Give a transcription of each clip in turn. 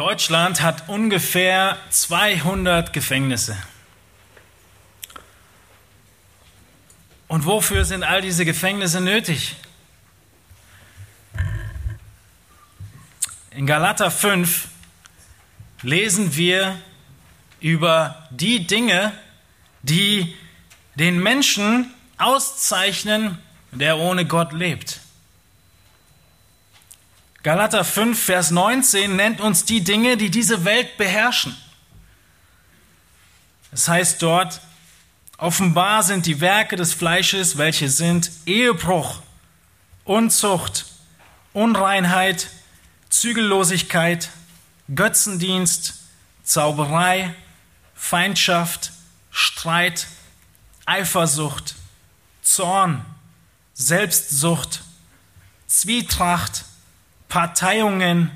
Deutschland hat ungefähr 200 Gefängnisse. Und wofür sind all diese Gefängnisse nötig? In Galater 5 lesen wir über die Dinge, die den Menschen auszeichnen, der ohne Gott lebt. Galater 5, Vers 19 nennt uns die Dinge, die diese Welt beherrschen. Es heißt dort, offenbar sind die Werke des Fleisches, welche sind Ehebruch, Unzucht, Unreinheit, Zügellosigkeit, Götzendienst, Zauberei, Feindschaft, Streit, Eifersucht, Zorn, Selbstsucht, Zwietracht, Parteiungen,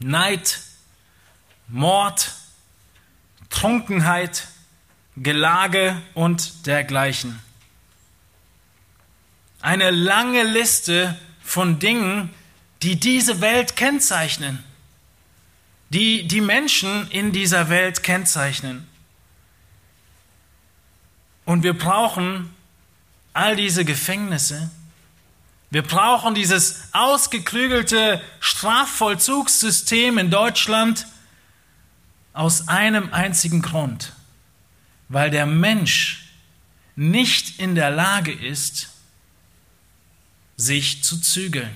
Neid, Mord, Trunkenheit, Gelage und dergleichen. Eine lange Liste von Dingen, die diese Welt kennzeichnen, die die Menschen in dieser Welt kennzeichnen. Und wir brauchen all diese Gefängnisse, wir brauchen dieses ausgeklügelte Strafvollzugssystem in Deutschland aus einem einzigen Grund, weil der Mensch nicht in der Lage ist, sich zu zügeln.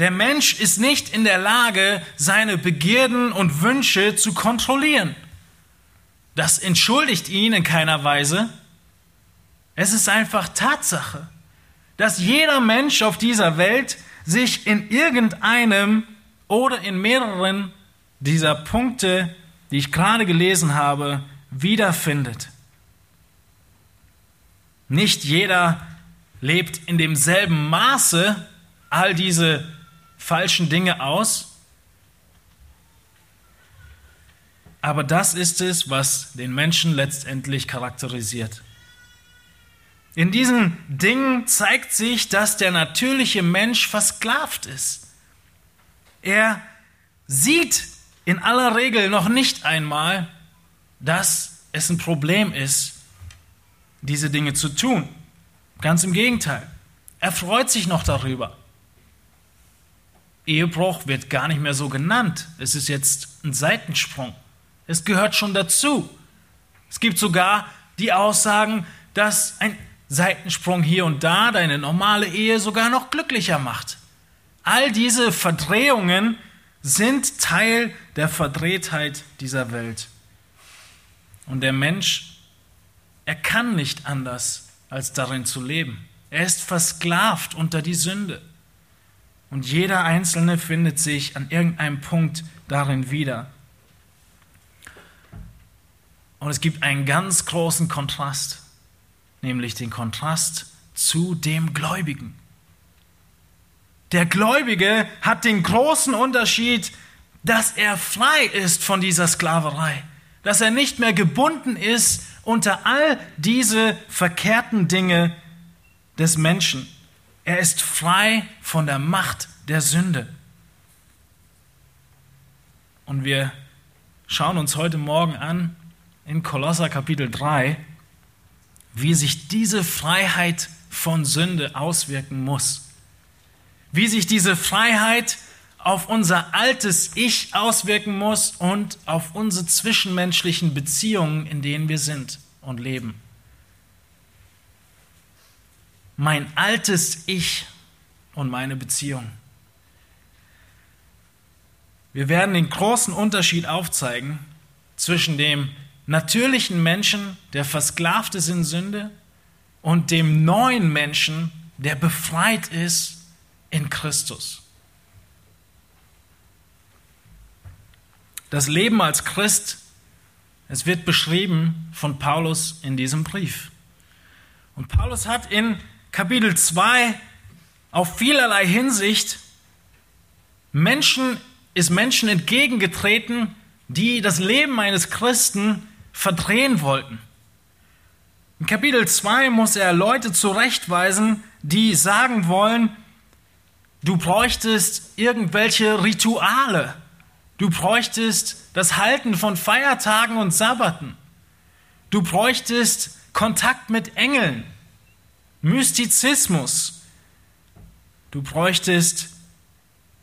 Der Mensch ist nicht in der Lage, seine Begierden und Wünsche zu kontrollieren. Das entschuldigt ihn in keiner Weise. Es ist einfach Tatsache dass jeder Mensch auf dieser Welt sich in irgendeinem oder in mehreren dieser Punkte, die ich gerade gelesen habe, wiederfindet. Nicht jeder lebt in demselben Maße all diese falschen Dinge aus, aber das ist es, was den Menschen letztendlich charakterisiert. In diesen Dingen zeigt sich, dass der natürliche Mensch versklavt ist. Er sieht in aller Regel noch nicht einmal, dass es ein Problem ist, diese Dinge zu tun. Ganz im Gegenteil. Er freut sich noch darüber. Ehebruch wird gar nicht mehr so genannt. Es ist jetzt ein Seitensprung. Es gehört schon dazu. Es gibt sogar die Aussagen, dass ein Seitensprung hier und da deine normale Ehe sogar noch glücklicher macht. All diese Verdrehungen sind Teil der Verdrehtheit dieser Welt. Und der Mensch, er kann nicht anders, als darin zu leben. Er ist versklavt unter die Sünde. Und jeder Einzelne findet sich an irgendeinem Punkt darin wieder. Und es gibt einen ganz großen Kontrast nämlich den Kontrast zu dem Gläubigen. Der Gläubige hat den großen Unterschied, dass er frei ist von dieser Sklaverei, dass er nicht mehr gebunden ist unter all diese verkehrten Dinge des Menschen. Er ist frei von der Macht der Sünde. Und wir schauen uns heute Morgen an in Kolosser Kapitel 3, wie sich diese Freiheit von Sünde auswirken muss. Wie sich diese Freiheit auf unser altes Ich auswirken muss und auf unsere zwischenmenschlichen Beziehungen, in denen wir sind und leben. Mein altes Ich und meine Beziehung. Wir werden den großen Unterschied aufzeigen zwischen dem natürlichen Menschen, der versklavt ist in Sünde, und dem neuen Menschen, der befreit ist in Christus. Das Leben als Christ, es wird beschrieben von Paulus in diesem Brief. Und Paulus hat in Kapitel 2 auf vielerlei Hinsicht Menschen, ist Menschen entgegengetreten, die das Leben eines Christen verdrehen wollten. In Kapitel 2 muss er Leute zurechtweisen, die sagen wollen, Du bräuchtest irgendwelche Rituale. Du bräuchtest das Halten von Feiertagen und Sabbaten. Du bräuchtest Kontakt mit Engeln, Mystizismus. Du bräuchtest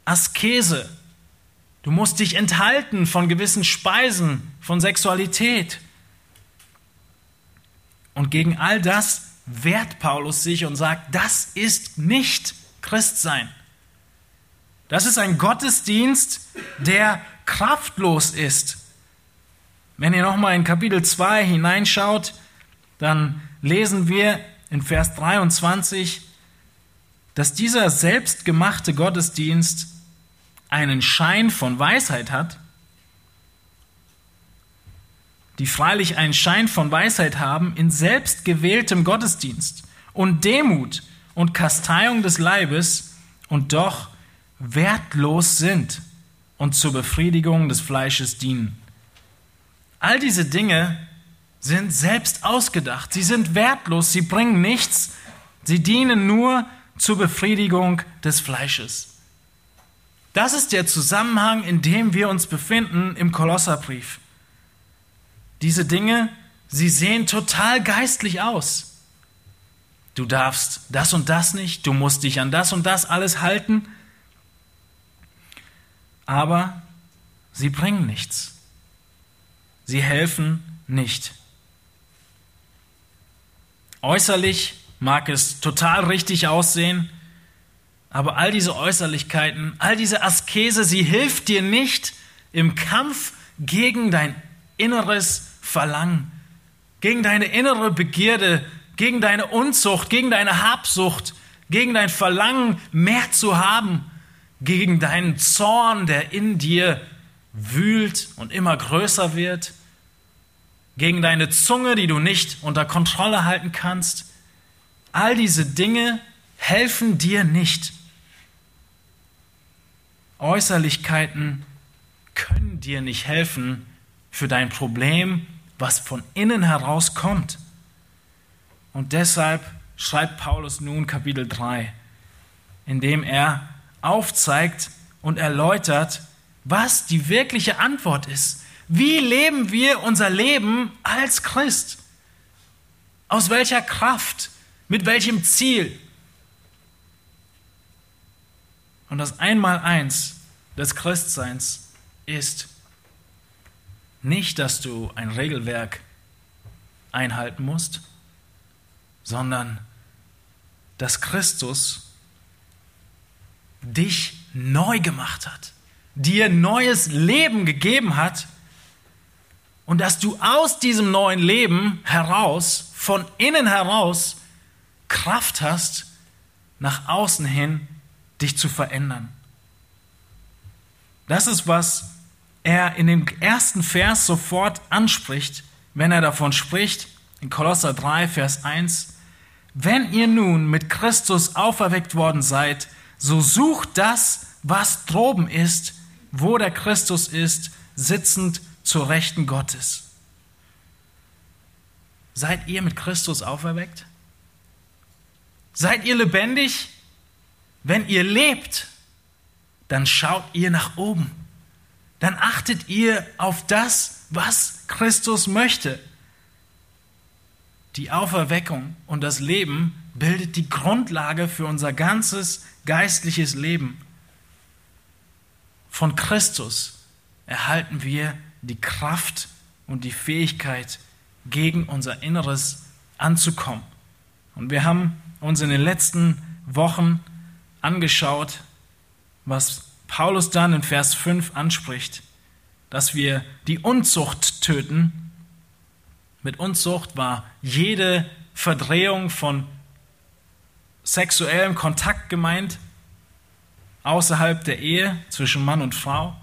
Askese. Du musst dich enthalten von gewissen Speisen, von Sexualität. Und gegen all das wehrt Paulus sich und sagt, das ist nicht Christsein. Das ist ein Gottesdienst, der kraftlos ist. Wenn ihr nochmal in Kapitel 2 hineinschaut, dann lesen wir in Vers 23, dass dieser selbstgemachte Gottesdienst einen Schein von Weisheit hat, die freilich einen Schein von Weisheit haben in selbstgewähltem Gottesdienst und Demut und Kasteiung des Leibes und doch wertlos sind und zur Befriedigung des Fleisches dienen. All diese Dinge sind selbst ausgedacht, sie sind wertlos, sie bringen nichts, sie dienen nur zur Befriedigung des Fleisches. Das ist der Zusammenhang, in dem wir uns befinden im Kolosserbrief. Diese Dinge, sie sehen total geistlich aus. Du darfst das und das nicht, du musst dich an das und das alles halten, aber sie bringen nichts. Sie helfen nicht. Äußerlich mag es total richtig aussehen, aber all diese Äußerlichkeiten, all diese Askese, sie hilft dir nicht im Kampf gegen dein inneres Verlangen, gegen deine innere Begierde, gegen deine Unzucht, gegen deine Habsucht, gegen dein Verlangen, mehr zu haben, gegen deinen Zorn, der in dir wühlt und immer größer wird, gegen deine Zunge, die du nicht unter Kontrolle halten kannst. All diese Dinge helfen dir nicht. Äußerlichkeiten können dir nicht helfen für dein Problem, was von innen heraus kommt. Und deshalb schreibt Paulus nun Kapitel 3, in dem er aufzeigt und erläutert, was die wirkliche Antwort ist. Wie leben wir unser Leben als Christ? Aus welcher Kraft? Mit welchem Ziel? Und das Einmaleins des Christseins ist nicht, dass du ein Regelwerk einhalten musst, sondern dass Christus dich neu gemacht hat, dir neues Leben gegeben hat und dass du aus diesem neuen Leben heraus, von innen heraus, Kraft hast, nach außen hin dich zu verändern. Das ist, was er in dem ersten Vers sofort anspricht, wenn er davon spricht, in Kolosser 3, Vers 1, wenn ihr nun mit Christus auferweckt worden seid, so sucht das, was droben ist, wo der Christus ist, sitzend zur Rechten Gottes. Seid ihr mit Christus auferweckt? Seid ihr lebendig? Wenn ihr lebt, dann schaut ihr nach oben. Dann achtet ihr auf das, was Christus möchte. Die Auferweckung und das Leben bildet die Grundlage für unser ganzes geistliches Leben. Von Christus erhalten wir die Kraft und die Fähigkeit, gegen unser Inneres anzukommen. Und wir haben uns in den letzten Wochen angeschaut, was Paulus dann in Vers 5 anspricht, dass wir die Unzucht töten. Mit Unzucht war jede Verdrehung von sexuellem Kontakt gemeint, außerhalb der Ehe zwischen Mann und Frau.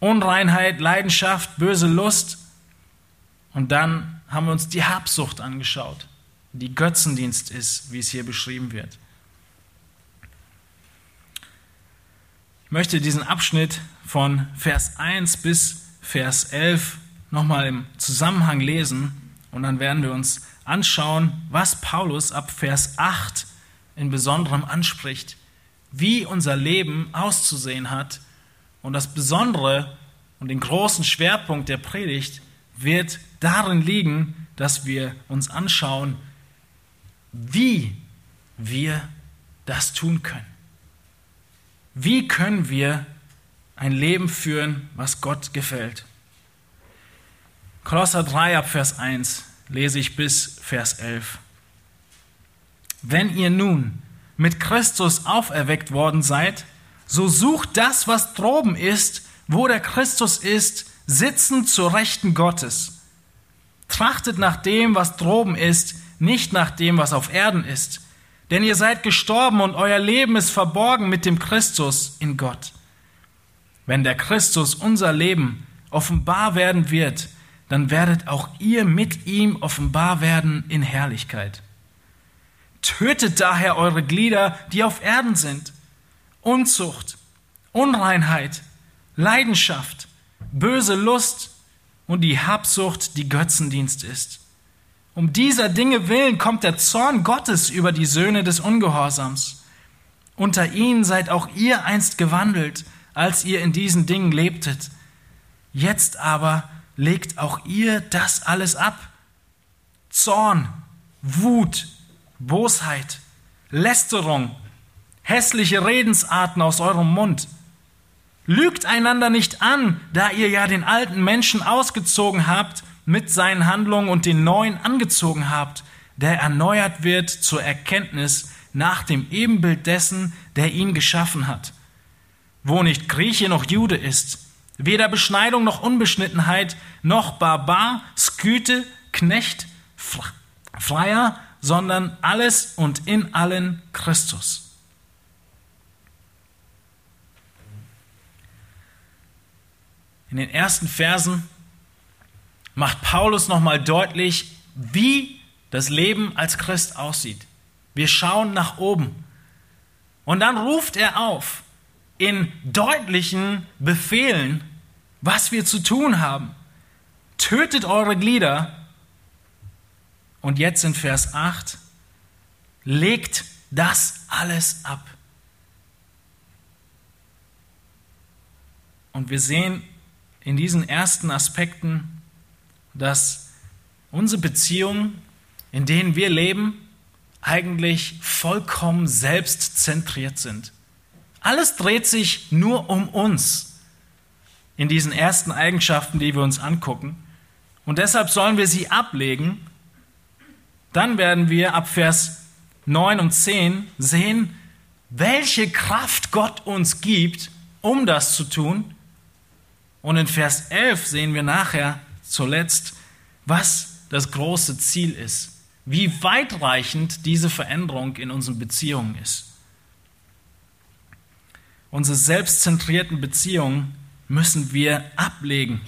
Unreinheit, Leidenschaft, böse Lust. Und dann haben wir uns die Habsucht angeschaut, die Götzendienst ist, wie es hier beschrieben wird. Möchte diesen Abschnitt von Vers 1 bis Vers 11 nochmal im Zusammenhang lesen und dann werden wir uns anschauen, was Paulus ab Vers 8 in besonderem anspricht, wie unser Leben auszusehen hat. Und das Besondere und den großen Schwerpunkt der Predigt wird darin liegen, dass wir uns anschauen, wie wir das tun können. Wie können wir ein Leben führen, was Gott gefällt? Kolosser 3 ab Vers 1 lese ich bis Vers 11. Wenn ihr nun mit Christus auferweckt worden seid, so sucht das, was droben ist, wo der Christus ist, sitzend zur Rechten Gottes. Trachtet nach dem, was droben ist, nicht nach dem, was auf Erden ist. Denn ihr seid gestorben und euer Leben ist verborgen mit dem Christus in Gott. Wenn der Christus unser Leben offenbar werden wird, dann werdet auch ihr mit ihm offenbar werden in Herrlichkeit. Tötet daher eure Glieder, die auf Erden sind. Unzucht, Unreinheit, Leidenschaft, böse Lust und die Habsucht, die Götzendienst ist. Um dieser Dinge willen kommt der Zorn Gottes über die Söhne des Ungehorsams. Unter ihnen seid auch ihr einst gewandelt, als ihr in diesen Dingen lebtet. Jetzt aber legt auch ihr das alles ab. Zorn, Wut, Bosheit, Lästerung, hässliche Redensarten aus eurem Mund. Lügt einander nicht an, da ihr ja den alten Menschen ausgezogen habt mit seinen Handlungen und den neuen angezogen habt, der erneuert wird zur Erkenntnis nach dem Ebenbild dessen, der ihn geschaffen hat. Wo nicht Grieche noch Jude ist, weder Beschneidung noch Unbeschnittenheit, noch Barbar, Sküte, Knecht, Freier, sondern alles und in allen Christus. In den ersten Versen macht Paulus nochmal deutlich, wie das Leben als Christ aussieht. Wir schauen nach oben. Und dann ruft er auf in deutlichen Befehlen, was wir zu tun haben. Tötet eure Glieder und jetzt in Vers 8, legt das alles ab. Und wir sehen in diesen ersten Aspekten, dass unsere Beziehungen, in denen wir leben, eigentlich vollkommen selbstzentriert sind. Alles dreht sich nur um uns in diesen ersten Eigenschaften, die wir uns angucken. Und deshalb sollen wir sie ablegen dann werden wir ab Vers 9 und 10 sehen, welche Kraft Gott uns gibt, um das zu tun. Und in Vers 11 sehen wir nachher zuletzt, was das große Ziel ist, wie weitreichend diese Veränderung in unseren Beziehungen ist. Unsere selbstzentrierten Beziehungen müssen wir ablegen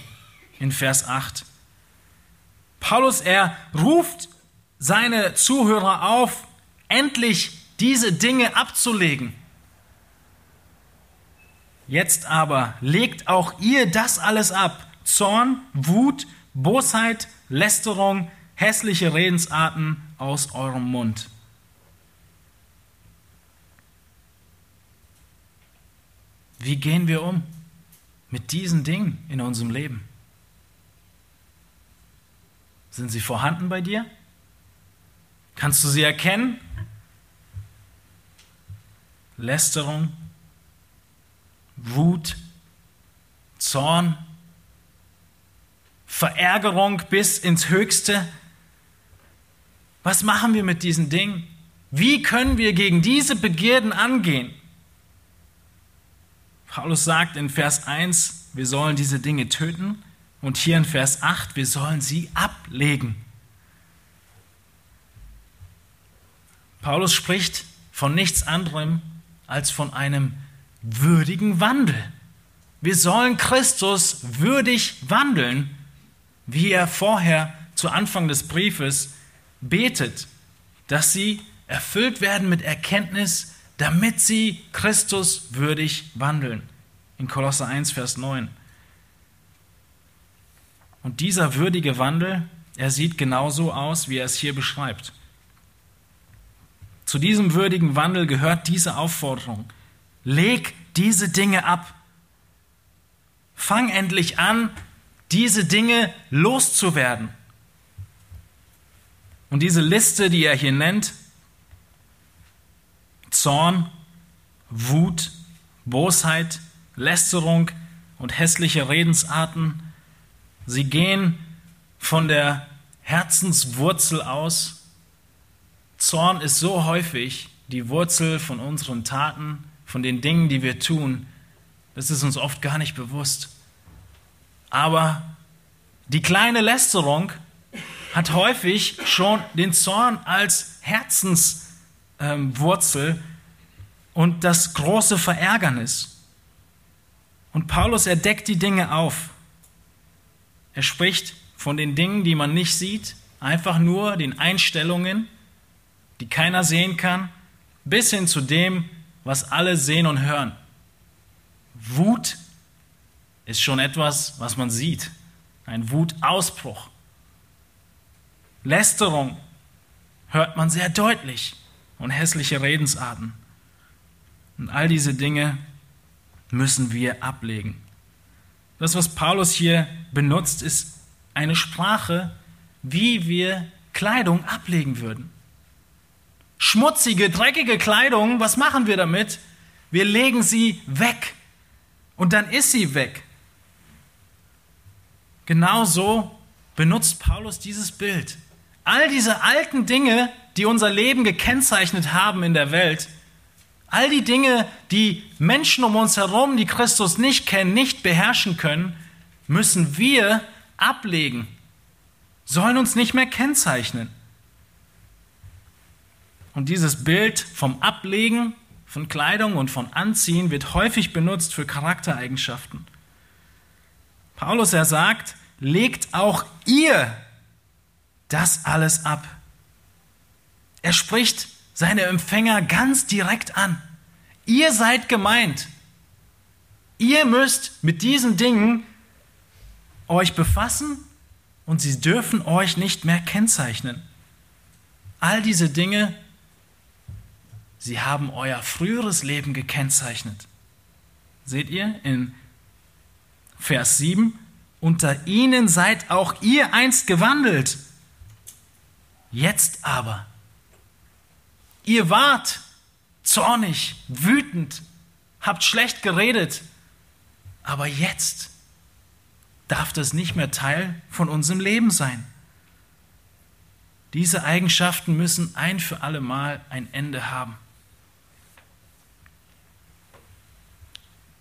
in Vers 8. Paulus, er ruft seine Zuhörer auf, endlich diese Dinge abzulegen. Jetzt aber legt auch ihr das alles ab. Zorn, Wut, Bosheit, Lästerung, hässliche Redensarten aus eurem Mund. Wie gehen wir um mit diesen Dingen in unserem Leben? Sind sie vorhanden bei dir? Kannst du sie erkennen? Lästerung, Wut, Zorn, Verärgerung bis ins Höchste. Was machen wir mit diesen Dingen? Wie können wir gegen diese Begierden angehen? Paulus sagt in Vers 1, wir sollen diese Dinge töten und hier in Vers 8, wir sollen sie ablegen. Paulus spricht von nichts anderem als von einem würdigen Wandel. Wir sollen Christus würdig wandeln, wie er vorher zu Anfang des Briefes betet, dass sie erfüllt werden mit Erkenntnis, damit sie Christus würdig wandeln. In Kolosser 1, Vers 9. Und dieser würdige Wandel, er sieht genauso aus, wie er es hier beschreibt. Zu diesem würdigen Wandel gehört diese Aufforderung. leg diese Dinge ab. Fang endlich an, diese Dinge loszuwerden. Und diese Liste, die er hier nennt, Zorn, Wut, Bosheit, Lästerung und hässliche Redensarten, sie gehen von der Herzenswurzel aus. Zorn ist so häufig die Wurzel von unseren Taten, von den Dingen, die wir tun. Das ist uns oft gar nicht bewusst. Aber die kleine Lästerung hat häufig schon den Zorn als Herzenswurzel ähm, und das große Verärgernis. Und Paulus erdeckt die Dinge auf. Er spricht von den Dingen, die man nicht sieht, einfach nur den Einstellungen, die keiner sehen kann, bis hin zu dem, was alle sehen und hören. Wut ist schon etwas, was man sieht, ein Wutausbruch. Lästerung hört man sehr deutlich und hässliche Redensarten. Und all diese Dinge müssen wir ablegen. Das, was Paulus hier benutzt, ist eine Sprache, wie wir Kleidung ablegen würden. Schmutzige, dreckige Kleidung, was machen wir damit? Wir legen sie weg und dann ist sie weg. Genauso benutzt Paulus dieses Bild. All diese alten Dinge, die unser Leben gekennzeichnet haben in der Welt, all die Dinge, die Menschen um uns herum, die Christus nicht kennen, nicht beherrschen können, müssen wir ablegen, sollen uns nicht mehr kennzeichnen. Und dieses Bild vom Ablegen von Kleidung und von Anziehen wird häufig benutzt für Charaktereigenschaften. Paulus, er sagt, legt auch ihr das alles ab. Er spricht seine Empfänger ganz direkt an. Ihr seid gemeint. Ihr müsst mit diesen Dingen euch befassen und sie dürfen euch nicht mehr kennzeichnen. All diese Dinge, sie haben euer früheres Leben gekennzeichnet. Seht ihr in Vers 7, unter ihnen seid auch ihr einst gewandelt. Jetzt aber, ihr wart zornig, wütend, habt schlecht geredet, aber jetzt darf das nicht mehr Teil von unserem Leben sein. Diese Eigenschaften müssen ein für alle Mal ein Ende haben.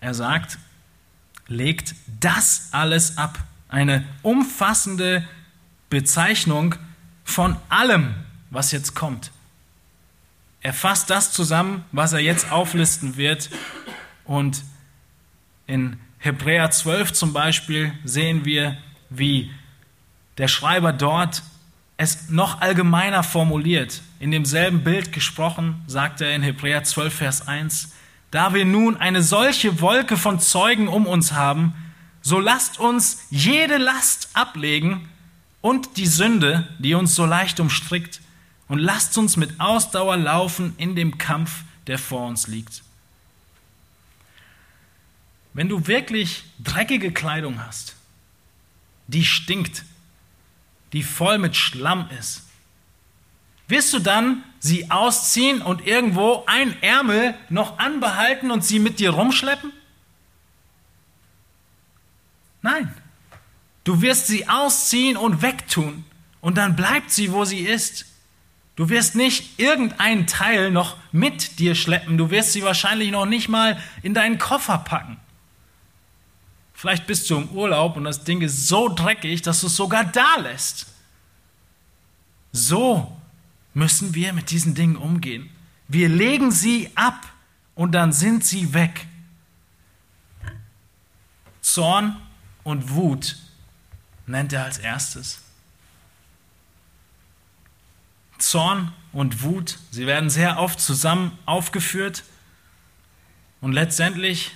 Er sagt, legt das alles ab. Eine umfassende Bezeichnung von allem, was jetzt kommt. Er fasst das zusammen, was er jetzt auflisten wird. Und in Hebräer 12 zum Beispiel sehen wir, wie der Schreiber dort es noch allgemeiner formuliert. In demselben Bild gesprochen, sagt er in Hebräer 12, Vers 1, da wir nun eine solche Wolke von Zeugen um uns haben, so lasst uns jede Last ablegen und die Sünde, die uns so leicht umstrickt, und lasst uns mit Ausdauer laufen in dem Kampf, der vor uns liegt. Wenn du wirklich dreckige Kleidung hast, die stinkt, die voll mit Schlamm ist, wirst du dann sie ausziehen und irgendwo ein Ärmel noch anbehalten und sie mit dir rumschleppen? Nein. Du wirst sie ausziehen und wegtun und dann bleibt sie, wo sie ist. Du wirst nicht irgendeinen Teil noch mit dir schleppen. Du wirst sie wahrscheinlich noch nicht mal in deinen Koffer packen. Vielleicht bist du im Urlaub und das Ding ist so dreckig, dass du es sogar da lässt. So müssen wir mit diesen Dingen umgehen. Wir legen sie ab und dann sind sie weg. Zorn und Wut nennt er als erstes. Zorn und Wut, sie werden sehr oft zusammen aufgeführt und letztendlich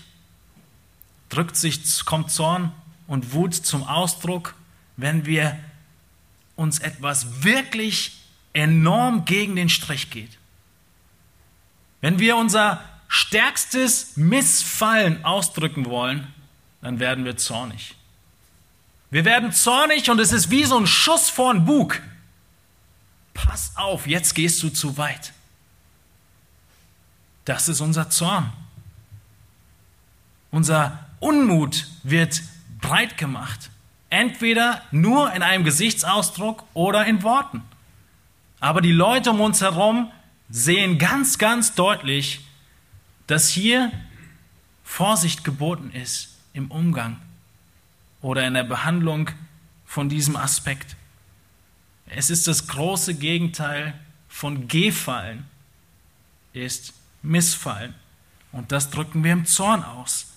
drückt sich, kommt Zorn und Wut zum Ausdruck, wenn wir uns etwas wirklich enorm gegen den Strich geht. Wenn wir unser stärkstes Missfallen ausdrücken wollen, dann werden wir zornig. Wir werden zornig und es ist wie so ein Schuss vor den Bug. Pass auf, jetzt gehst du zu weit. Das ist unser Zorn. Unser Unmut wird breit gemacht. Entweder nur in einem Gesichtsausdruck oder in Worten. Aber die Leute um uns herum sehen ganz, ganz deutlich, dass hier Vorsicht geboten ist im Umgang oder in der Behandlung von diesem Aspekt. Es ist das große Gegenteil von Gefallen, ist Missfallen. Und das drücken wir im Zorn aus.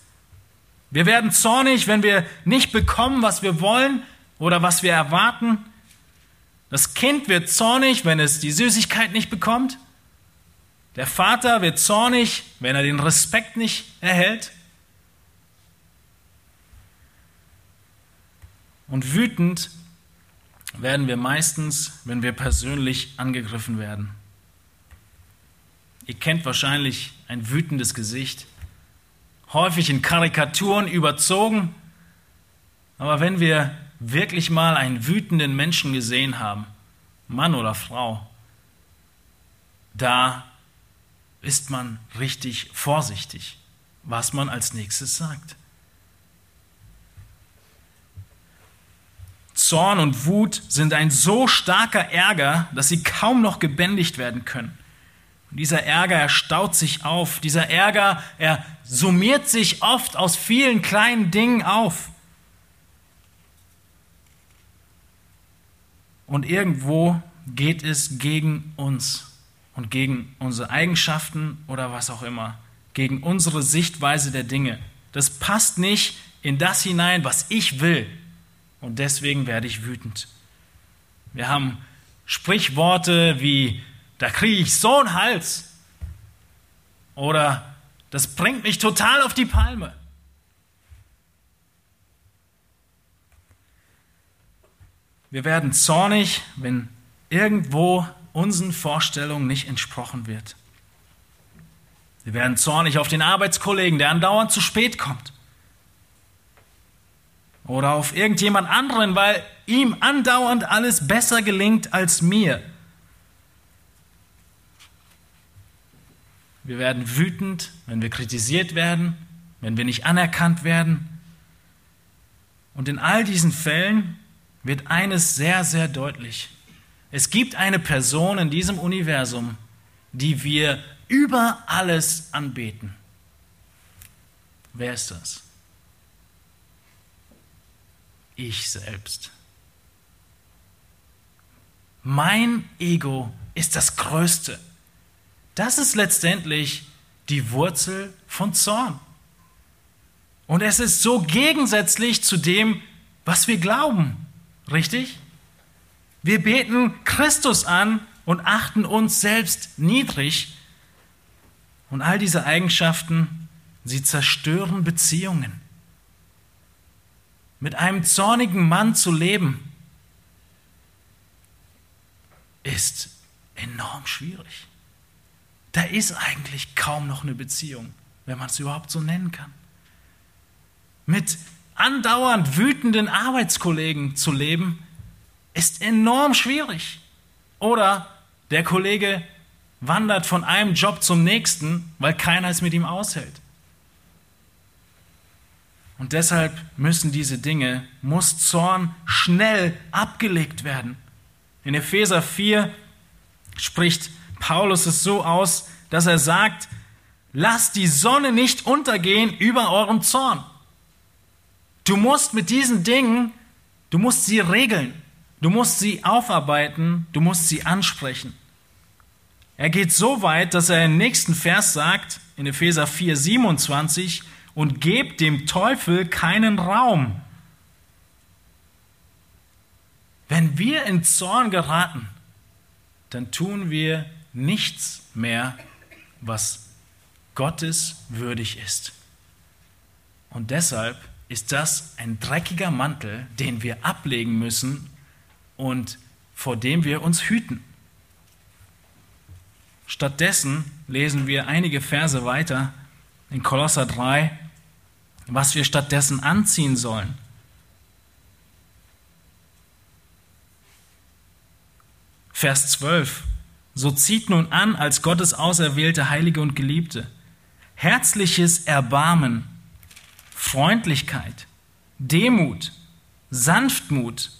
Wir werden zornig, wenn wir nicht bekommen, was wir wollen oder was wir erwarten. Das Kind wird zornig, wenn es die Süßigkeit nicht bekommt. Der Vater wird zornig, wenn er den Respekt nicht erhält. Und wütend werden wir meistens, wenn wir persönlich angegriffen werden. Ihr kennt wahrscheinlich ein wütendes Gesicht, häufig in Karikaturen überzogen, aber wenn wir wirklich mal einen wütenden Menschen gesehen haben, Mann oder Frau, da ist man richtig vorsichtig, was man als nächstes sagt. Zorn und Wut sind ein so starker Ärger, dass sie kaum noch gebändigt werden können. Und dieser Ärger, er staut sich auf. Dieser Ärger, er summiert sich oft aus vielen kleinen Dingen auf. Und irgendwo geht es gegen uns und gegen unsere Eigenschaften oder was auch immer, gegen unsere Sichtweise der Dinge. Das passt nicht in das hinein, was ich will. Und deswegen werde ich wütend. Wir haben Sprichworte wie, da kriege ich so einen Hals. Oder das bringt mich total auf die Palme. Wir werden zornig, wenn irgendwo unseren Vorstellungen nicht entsprochen wird. Wir werden zornig auf den Arbeitskollegen, der andauernd zu spät kommt. Oder auf irgendjemand anderen, weil ihm andauernd alles besser gelingt als mir. Wir werden wütend, wenn wir kritisiert werden, wenn wir nicht anerkannt werden. Und in all diesen Fällen wird eines sehr, sehr deutlich. Es gibt eine Person in diesem Universum, die wir über alles anbeten. Wer ist das? Ich selbst. Mein Ego ist das Größte. Das ist letztendlich die Wurzel von Zorn. Und es ist so gegensätzlich zu dem, was wir glauben. Richtig? Wir beten Christus an und achten uns selbst niedrig. Und all diese Eigenschaften, sie zerstören Beziehungen. Mit einem zornigen Mann zu leben, ist enorm schwierig. Da ist eigentlich kaum noch eine Beziehung, wenn man es überhaupt so nennen kann. Mit andauernd wütenden Arbeitskollegen zu leben, ist enorm schwierig. Oder der Kollege wandert von einem Job zum nächsten, weil keiner es mit ihm aushält. Und deshalb müssen diese Dinge, muss Zorn schnell abgelegt werden. In Epheser 4 spricht Paulus es so aus, dass er sagt, lasst die Sonne nicht untergehen über eurem Zorn. Du musst mit diesen Dingen, du musst sie regeln. Du musst sie aufarbeiten, du musst sie ansprechen. Er geht so weit, dass er im nächsten Vers sagt, in Epheser 4, 27, und gebt dem Teufel keinen Raum. Wenn wir in Zorn geraten, dann tun wir nichts mehr, was Gottes würdig ist. Und deshalb ist das ein dreckiger Mantel, den wir ablegen müssen und vor dem wir uns hüten. Stattdessen lesen wir einige Verse weiter in Kolosser 3, was wir stattdessen anziehen sollen. Vers 12. So zieht nun an als Gottes auserwählte Heilige und Geliebte herzliches Erbarmen, Freundlichkeit, Demut, Sanftmut,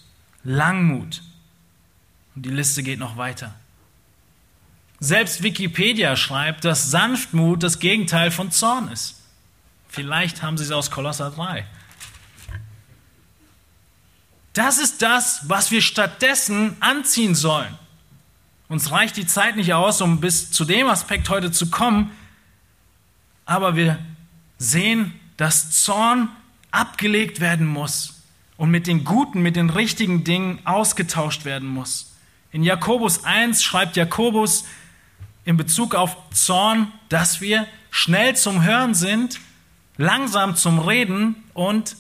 Langmut. Und die Liste geht noch weiter. Selbst Wikipedia schreibt, dass Sanftmut das Gegenteil von Zorn ist. Vielleicht haben Sie es aus Kolosser 3. Das ist das, was wir stattdessen anziehen sollen. Uns reicht die Zeit nicht aus, um bis zu dem Aspekt heute zu kommen, aber wir sehen, dass Zorn abgelegt werden muss und mit den guten, mit den richtigen Dingen ausgetauscht werden muss. In Jakobus 1 schreibt Jakobus in Bezug auf Zorn, dass wir schnell zum Hören sind, langsam zum Reden und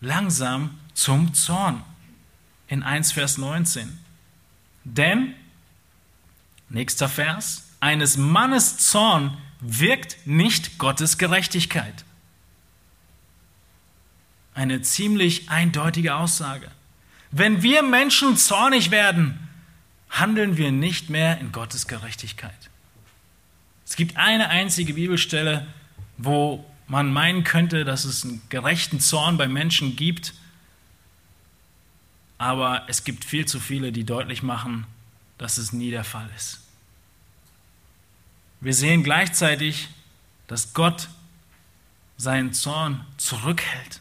langsam zum Zorn. In 1 Vers 19. Denn, nächster Vers, eines Mannes Zorn wirkt nicht Gottes Gerechtigkeit. Eine ziemlich eindeutige Aussage. Wenn wir Menschen zornig werden, handeln wir nicht mehr in Gottes Gerechtigkeit. Es gibt eine einzige Bibelstelle, wo man meinen könnte, dass es einen gerechten Zorn bei Menschen gibt, aber es gibt viel zu viele, die deutlich machen, dass es nie der Fall ist. Wir sehen gleichzeitig, dass Gott seinen Zorn zurückhält.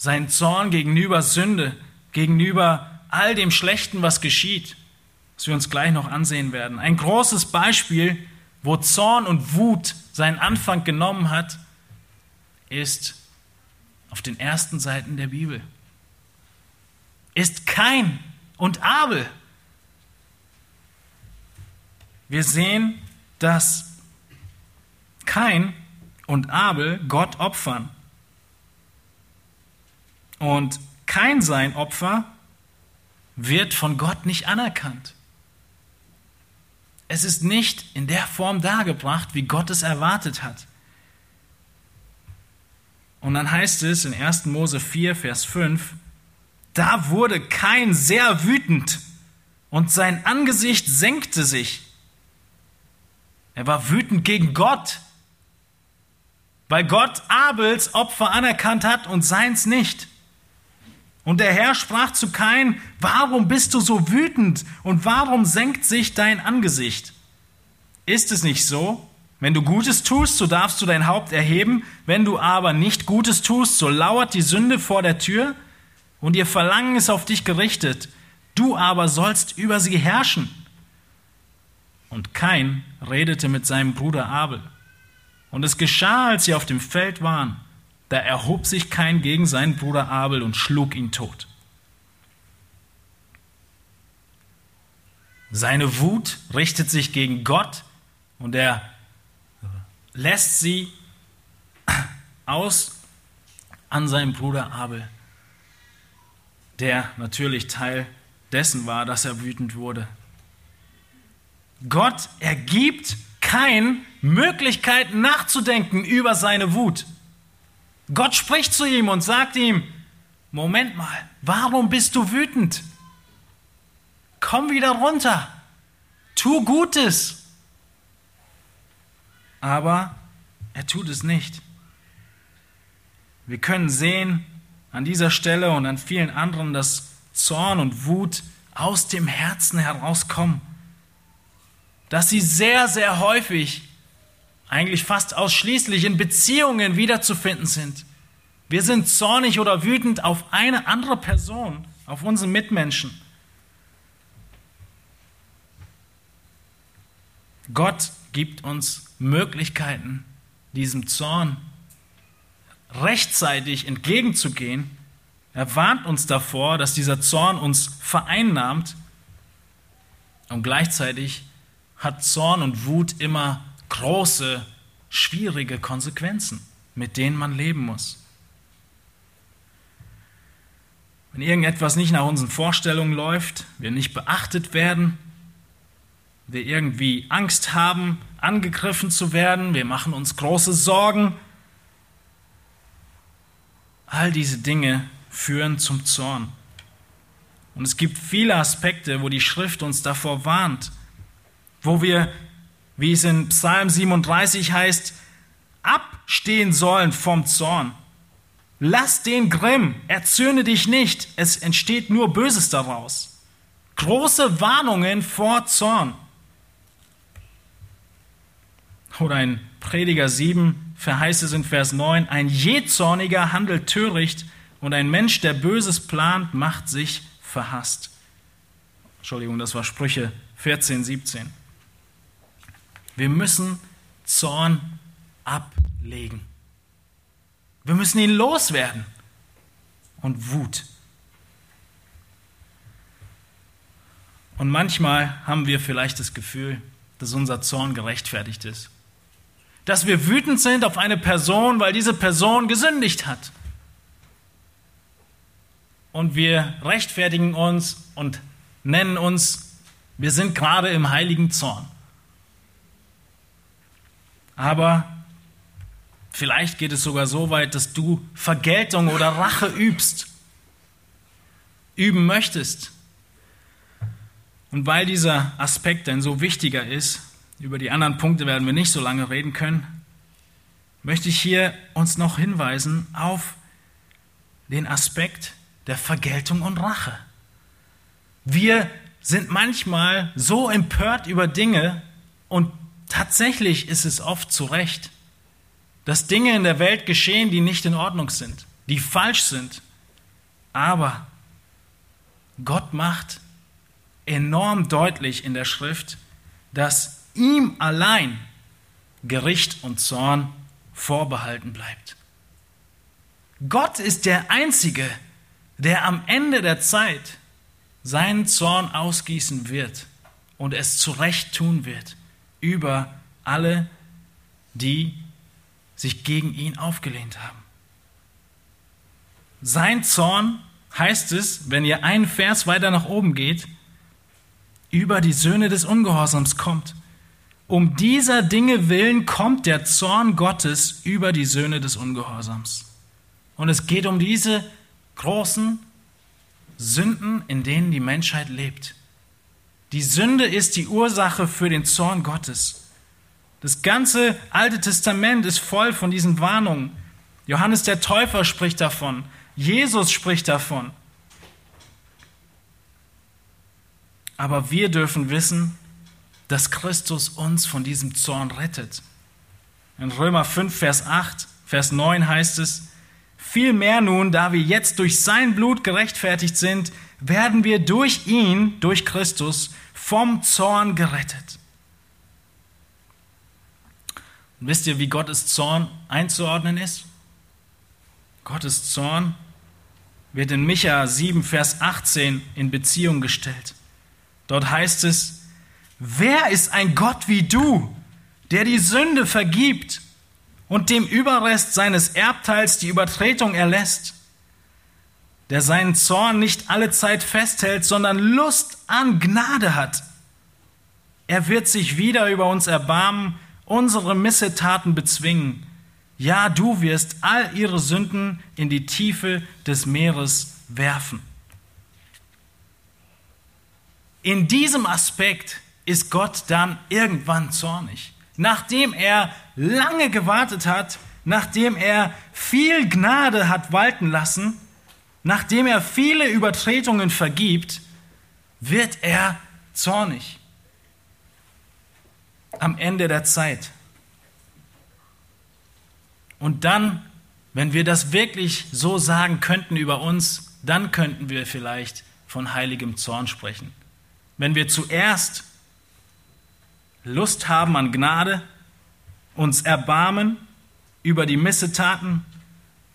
Seinen Zorn gegenüber Sünde, gegenüber all dem Schlechten, was geschieht, was wir uns gleich noch ansehen werden. Ein großes Beispiel, wo Zorn und Wut seinen Anfang genommen hat, ist auf den ersten Seiten der Bibel. Ist Kain und Abel. Wir sehen, dass Kain und Abel Gott opfern. Und kein sein Opfer wird von Gott nicht anerkannt. Es ist nicht in der Form dargebracht, wie Gott es erwartet hat. Und dann heißt es in 1. Mose 4, Vers 5, da wurde Kain sehr wütend und sein Angesicht senkte sich. Er war wütend gegen Gott, weil Gott Abels Opfer anerkannt hat und seins nicht. Und der Herr sprach zu Kain, warum bist du so wütend und warum senkt sich dein Angesicht? Ist es nicht so? Wenn du Gutes tust, so darfst du dein Haupt erheben, wenn du aber nicht Gutes tust, so lauert die Sünde vor der Tür und ihr Verlangen ist auf dich gerichtet, du aber sollst über sie herrschen. Und Kain redete mit seinem Bruder Abel. Und es geschah, als sie auf dem Feld waren, da erhob sich Kain gegen seinen Bruder Abel und schlug ihn tot. Seine Wut richtet sich gegen Gott und er lässt sie aus an seinen Bruder Abel, der natürlich Teil dessen war, dass er wütend wurde. Gott ergibt kein Möglichkeit nachzudenken über seine Wut. Gott spricht zu ihm und sagt ihm, Moment mal, warum bist du wütend? Komm wieder runter, tu Gutes. Aber er tut es nicht. Wir können sehen an dieser Stelle und an vielen anderen, dass Zorn und Wut aus dem Herzen herauskommen dass sie sehr, sehr häufig, eigentlich fast ausschließlich in Beziehungen wiederzufinden sind. Wir sind zornig oder wütend auf eine andere Person, auf unseren Mitmenschen. Gott gibt uns Möglichkeiten, diesem Zorn rechtzeitig entgegenzugehen. Er warnt uns davor, dass dieser Zorn uns vereinnahmt und gleichzeitig hat Zorn und Wut immer große, schwierige Konsequenzen, mit denen man leben muss. Wenn irgendetwas nicht nach unseren Vorstellungen läuft, wir nicht beachtet werden, wir irgendwie Angst haben, angegriffen zu werden, wir machen uns große Sorgen. All diese Dinge führen zum Zorn. Und es gibt viele Aspekte, wo die Schrift uns davor warnt, wo wir, wie es in Psalm 37 heißt, abstehen sollen vom Zorn. Lass den Grimm, erzürne dich nicht, es entsteht nur Böses daraus. Große Warnungen vor Zorn. Oder in Prediger 7 verheißt es in Vers 9, ein Jezorniger handelt töricht und ein Mensch, der Böses plant, macht sich verhasst. Entschuldigung, das war Sprüche 14, 17. Wir müssen Zorn ablegen. Wir müssen ihn loswerden. Und Wut. Und manchmal haben wir vielleicht das Gefühl, dass unser Zorn gerechtfertigt ist. Dass wir wütend sind auf eine Person, weil diese Person gesündigt hat. Und wir rechtfertigen uns und nennen uns, wir sind gerade im heiligen Zorn. Aber vielleicht geht es sogar so weit, dass du Vergeltung oder Rache übst, üben möchtest. Und weil dieser Aspekt ein so wichtiger ist, über die anderen Punkte werden wir nicht so lange reden können, möchte ich hier uns noch hinweisen auf den Aspekt der Vergeltung und Rache. Wir sind manchmal so empört über Dinge und tatsächlich ist es oft zu Recht, dass Dinge in der Welt geschehen, die nicht in Ordnung sind, die falsch sind. Aber Gott macht enorm deutlich in der Schrift, dass ihm allein Gericht und Zorn vorbehalten bleibt. Gott ist der Einzige, der am Ende der Zeit seinen Zorn ausgießen wird und es zurecht tun wird über alle, die sich gegen ihn aufgelehnt haben. Sein Zorn heißt es, wenn ihr einen Vers weiter nach oben geht, über die Söhne des Ungehorsams kommt. Um dieser Dinge willen kommt der Zorn Gottes über die Söhne des Ungehorsams. Und es geht um diese großen Sünden, in denen die Menschheit lebt. Die Sünde ist die Ursache für den Zorn Gottes. Das ganze Alte Testament ist voll von diesen Warnungen. Johannes der Täufer spricht davon. Jesus spricht davon. Aber wir dürfen wissen, dass Christus uns von diesem Zorn rettet. In Römer 5, Vers 8, Vers 9 heißt es, Vielmehr nun, da wir jetzt durch sein Blut gerechtfertigt sind, werden wir durch ihn, durch Christus, vom Zorn gerettet. Und wisst ihr, wie Gottes Zorn einzuordnen ist? Gottes Zorn wird in Micha 7, Vers 18 in Beziehung gestellt. Dort heißt es, wer ist ein Gott wie du, der die Sünde vergibt und dem Überrest seines Erbteils die Übertretung erlässt, der seinen Zorn nicht alle Zeit festhält, sondern Lust an Gnade hat. Er wird sich wieder über uns erbarmen, unsere Missetaten bezwingen. Ja, du wirst all ihre Sünden in die Tiefe des Meeres werfen. In diesem Aspekt ist Gott dann irgendwann zornig nachdem er lange gewartet hat, nachdem er viel Gnade hat walten lassen, nachdem er viele Übertretungen vergibt, wird er zornig. Am Ende der Zeit. Und dann, wenn wir das wirklich so sagen könnten über uns, dann könnten wir vielleicht von heiligem Zorn sprechen. Wenn wir zuerst Lust haben an Gnade, uns erbarmen über die Missetaten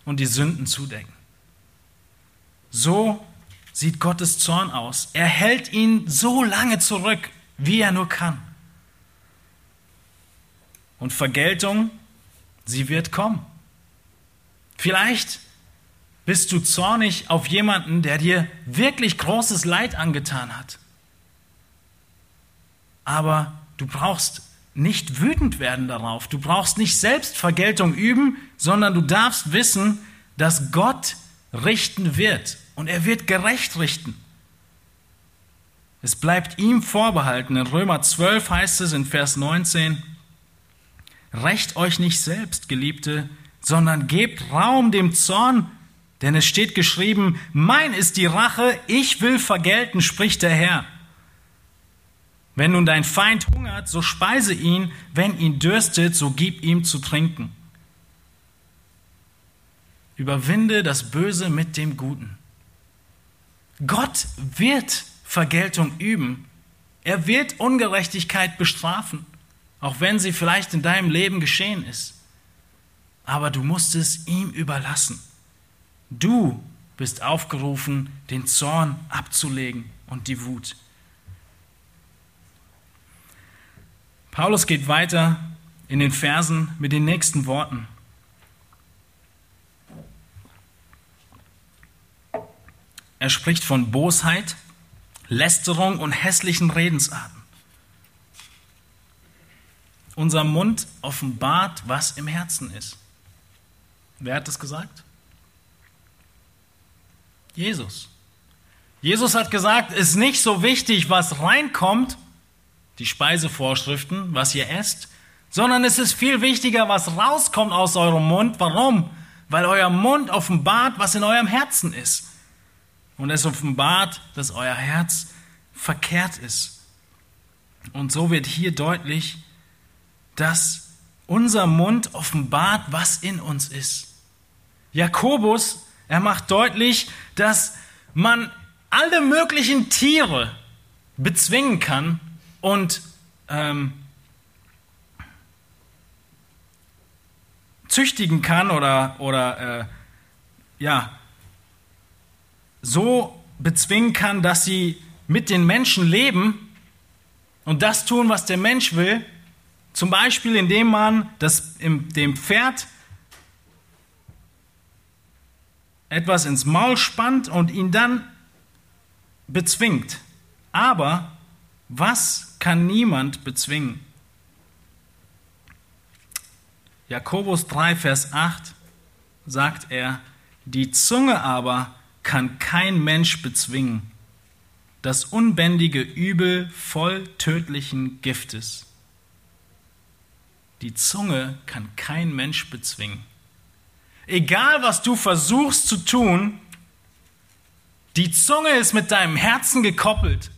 und die Sünden zudecken. So sieht Gottes Zorn aus. Er hält ihn so lange zurück, wie er nur kann. Und Vergeltung, sie wird kommen. Vielleicht bist du zornig auf jemanden, der dir wirklich großes Leid angetan hat. aber du brauchst nicht wütend werden darauf. Du brauchst nicht selbst Vergeltung üben, sondern du darfst wissen, dass Gott richten wird und er wird gerecht richten. Es bleibt ihm vorbehalten. In Römer 12 heißt es in Vers 19, Recht euch nicht selbst, Geliebte, sondern gebt Raum dem Zorn, denn es steht geschrieben, mein ist die Rache, ich will vergelten, spricht der Herr. Wenn nun dein Feind hungert, so speise ihn, wenn ihn dürstet, so gib ihm zu trinken. Überwinde das Böse mit dem Guten. Gott wird Vergeltung üben. Er wird Ungerechtigkeit bestrafen, auch wenn sie vielleicht in deinem Leben geschehen ist. Aber du musst es ihm überlassen. Du bist aufgerufen, den Zorn abzulegen und die Wut. Paulus geht weiter in den Versen mit den nächsten Worten. Er spricht von Bosheit, Lästerung und hässlichen Redensarten. Unser Mund offenbart, was im Herzen ist. Wer hat das gesagt? Jesus. Jesus hat gesagt, es ist nicht so wichtig, was reinkommt, die Speisevorschriften, was ihr esst, sondern es ist viel wichtiger, was rauskommt aus eurem Mund. Warum? Weil euer Mund offenbart, was in eurem Herzen ist. Und es offenbart, dass euer Herz verkehrt ist. Und so wird hier deutlich, dass unser Mund offenbart, was in uns ist. Jakobus, er macht deutlich, dass man alle möglichen Tiere bezwingen kann, und ähm, züchtigen kann oder, oder äh, ja, so bezwingen kann, dass sie mit den Menschen leben und das tun, was der Mensch will. Zum Beispiel, indem man das, dem Pferd etwas ins Maul spannt und ihn dann bezwingt. Aber was kann niemand bezwingen? Jakobus 3, Vers 8 sagt er, die Zunge aber kann kein Mensch bezwingen, das unbändige Übel voll tödlichen Giftes. Die Zunge kann kein Mensch bezwingen. Egal, was du versuchst zu tun, die Zunge ist mit deinem Herzen gekoppelt.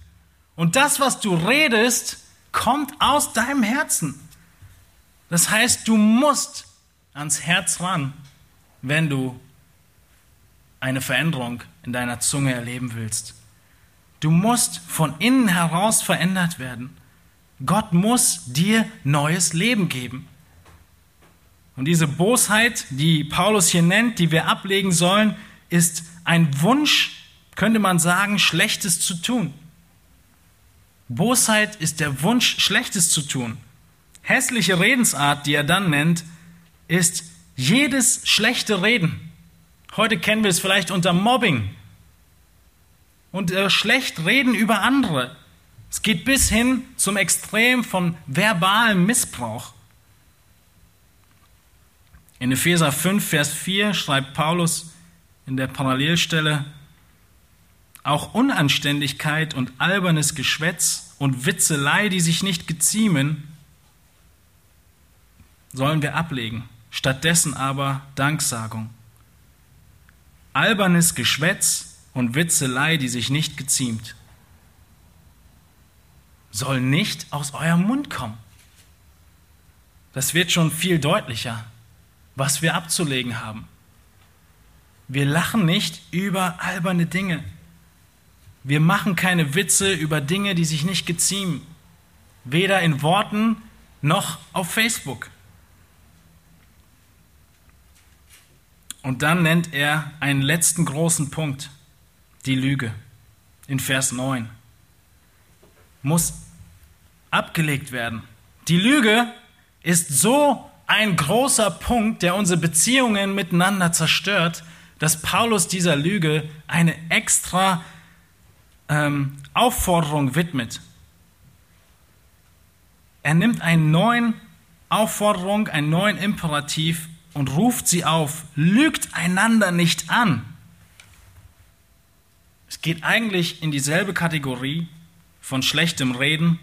Und das, was du redest, kommt aus deinem Herzen. Das heißt, du musst ans Herz ran, wenn du eine Veränderung in deiner Zunge erleben willst. Du musst von innen heraus verändert werden. Gott muss dir neues Leben geben. Und diese Bosheit, die Paulus hier nennt, die wir ablegen sollen, ist ein Wunsch, könnte man sagen, Schlechtes zu tun. Bosheit ist der Wunsch, Schlechtes zu tun. Hässliche Redensart, die er dann nennt, ist jedes schlechte Reden. Heute kennen wir es vielleicht unter Mobbing und äh, schlecht reden über andere. Es geht bis hin zum Extrem von verbalem Missbrauch. In Epheser 5, Vers 4 schreibt Paulus in der Parallelstelle, auch Unanständigkeit und albernes Geschwätz und Witzelei, die sich nicht geziemen, sollen wir ablegen. Stattdessen aber Danksagung. Albernes Geschwätz und Witzelei, die sich nicht geziemt, soll nicht aus eurem Mund kommen. Das wird schon viel deutlicher, was wir abzulegen haben. Wir lachen nicht über alberne Dinge. Wir machen keine Witze über Dinge, die sich nicht geziemen, weder in Worten noch auf Facebook. Und dann nennt er einen letzten großen Punkt, die Lüge, in Vers 9. Muss abgelegt werden. Die Lüge ist so ein großer Punkt, der unsere Beziehungen miteinander zerstört, dass Paulus dieser Lüge eine extra ähm, Aufforderung widmet. Er nimmt eine neue Aufforderung, einen neuen Imperativ und ruft sie auf, lügt einander nicht an. Es geht eigentlich in dieselbe Kategorie von schlechtem Reden,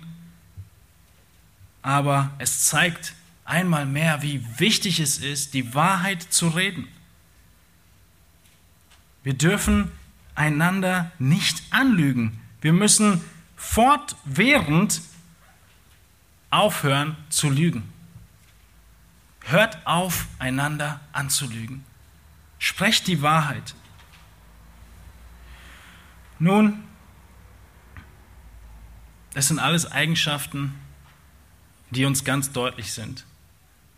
aber es zeigt einmal mehr, wie wichtig es ist, die Wahrheit zu reden. Wir dürfen einander nicht anlügen. Wir müssen fortwährend aufhören zu lügen. Hört auf, einander anzulügen. Sprecht die Wahrheit. Nun, es sind alles Eigenschaften, die uns ganz deutlich sind,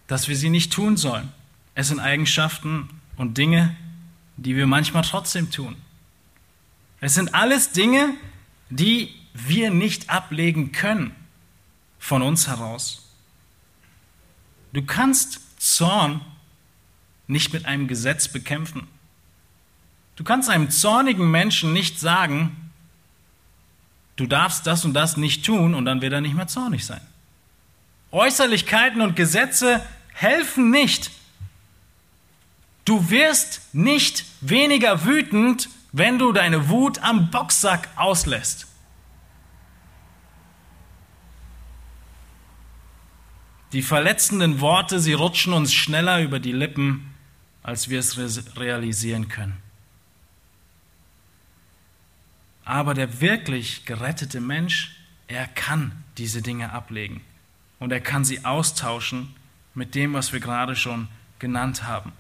dass wir sie nicht tun sollen. Es sind Eigenschaften und Dinge, die wir manchmal trotzdem tun. Es sind alles Dinge, die wir nicht ablegen können von uns heraus. Du kannst Zorn nicht mit einem Gesetz bekämpfen. Du kannst einem zornigen Menschen nicht sagen, du darfst das und das nicht tun und dann wird er nicht mehr zornig sein. Äußerlichkeiten und Gesetze helfen nicht. Du wirst nicht weniger wütend, wenn du deine Wut am Boxsack auslässt. Die verletzenden Worte, sie rutschen uns schneller über die Lippen, als wir es realisieren können. Aber der wirklich gerettete Mensch, er kann diese Dinge ablegen und er kann sie austauschen mit dem, was wir gerade schon genannt haben.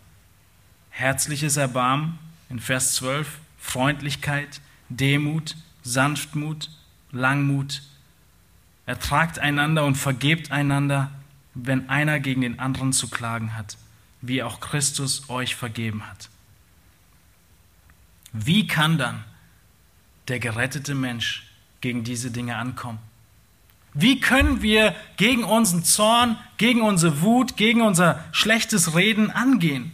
Herzliches Erbarmen in Vers 12, Freundlichkeit, Demut, Sanftmut, Langmut. Ertragt einander und vergebt einander, wenn einer gegen den anderen zu klagen hat, wie auch Christus euch vergeben hat. Wie kann dann der gerettete Mensch gegen diese Dinge ankommen? Wie können wir gegen unseren Zorn, gegen unsere Wut, gegen unser schlechtes Reden angehen?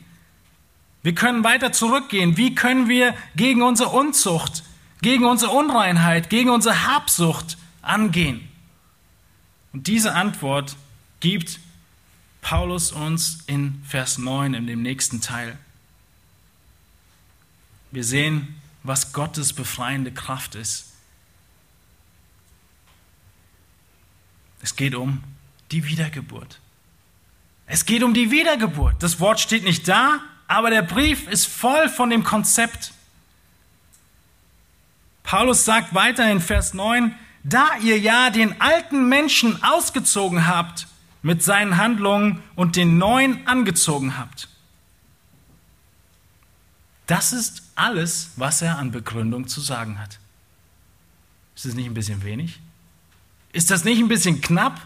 Wir können weiter zurückgehen. Wie können wir gegen unsere Unzucht, gegen unsere Unreinheit, gegen unsere Habsucht angehen? Und diese Antwort gibt Paulus uns in Vers 9 in dem nächsten Teil. Wir sehen, was Gottes befreiende Kraft ist. Es geht um die Wiedergeburt. Es geht um die Wiedergeburt. Das Wort steht nicht da, aber der Brief ist voll von dem Konzept. Paulus sagt weiter in Vers 9, da ihr ja den alten Menschen ausgezogen habt mit seinen Handlungen und den neuen angezogen habt. Das ist alles, was er an Begründung zu sagen hat. Ist das nicht ein bisschen wenig? Ist das nicht ein bisschen knapp?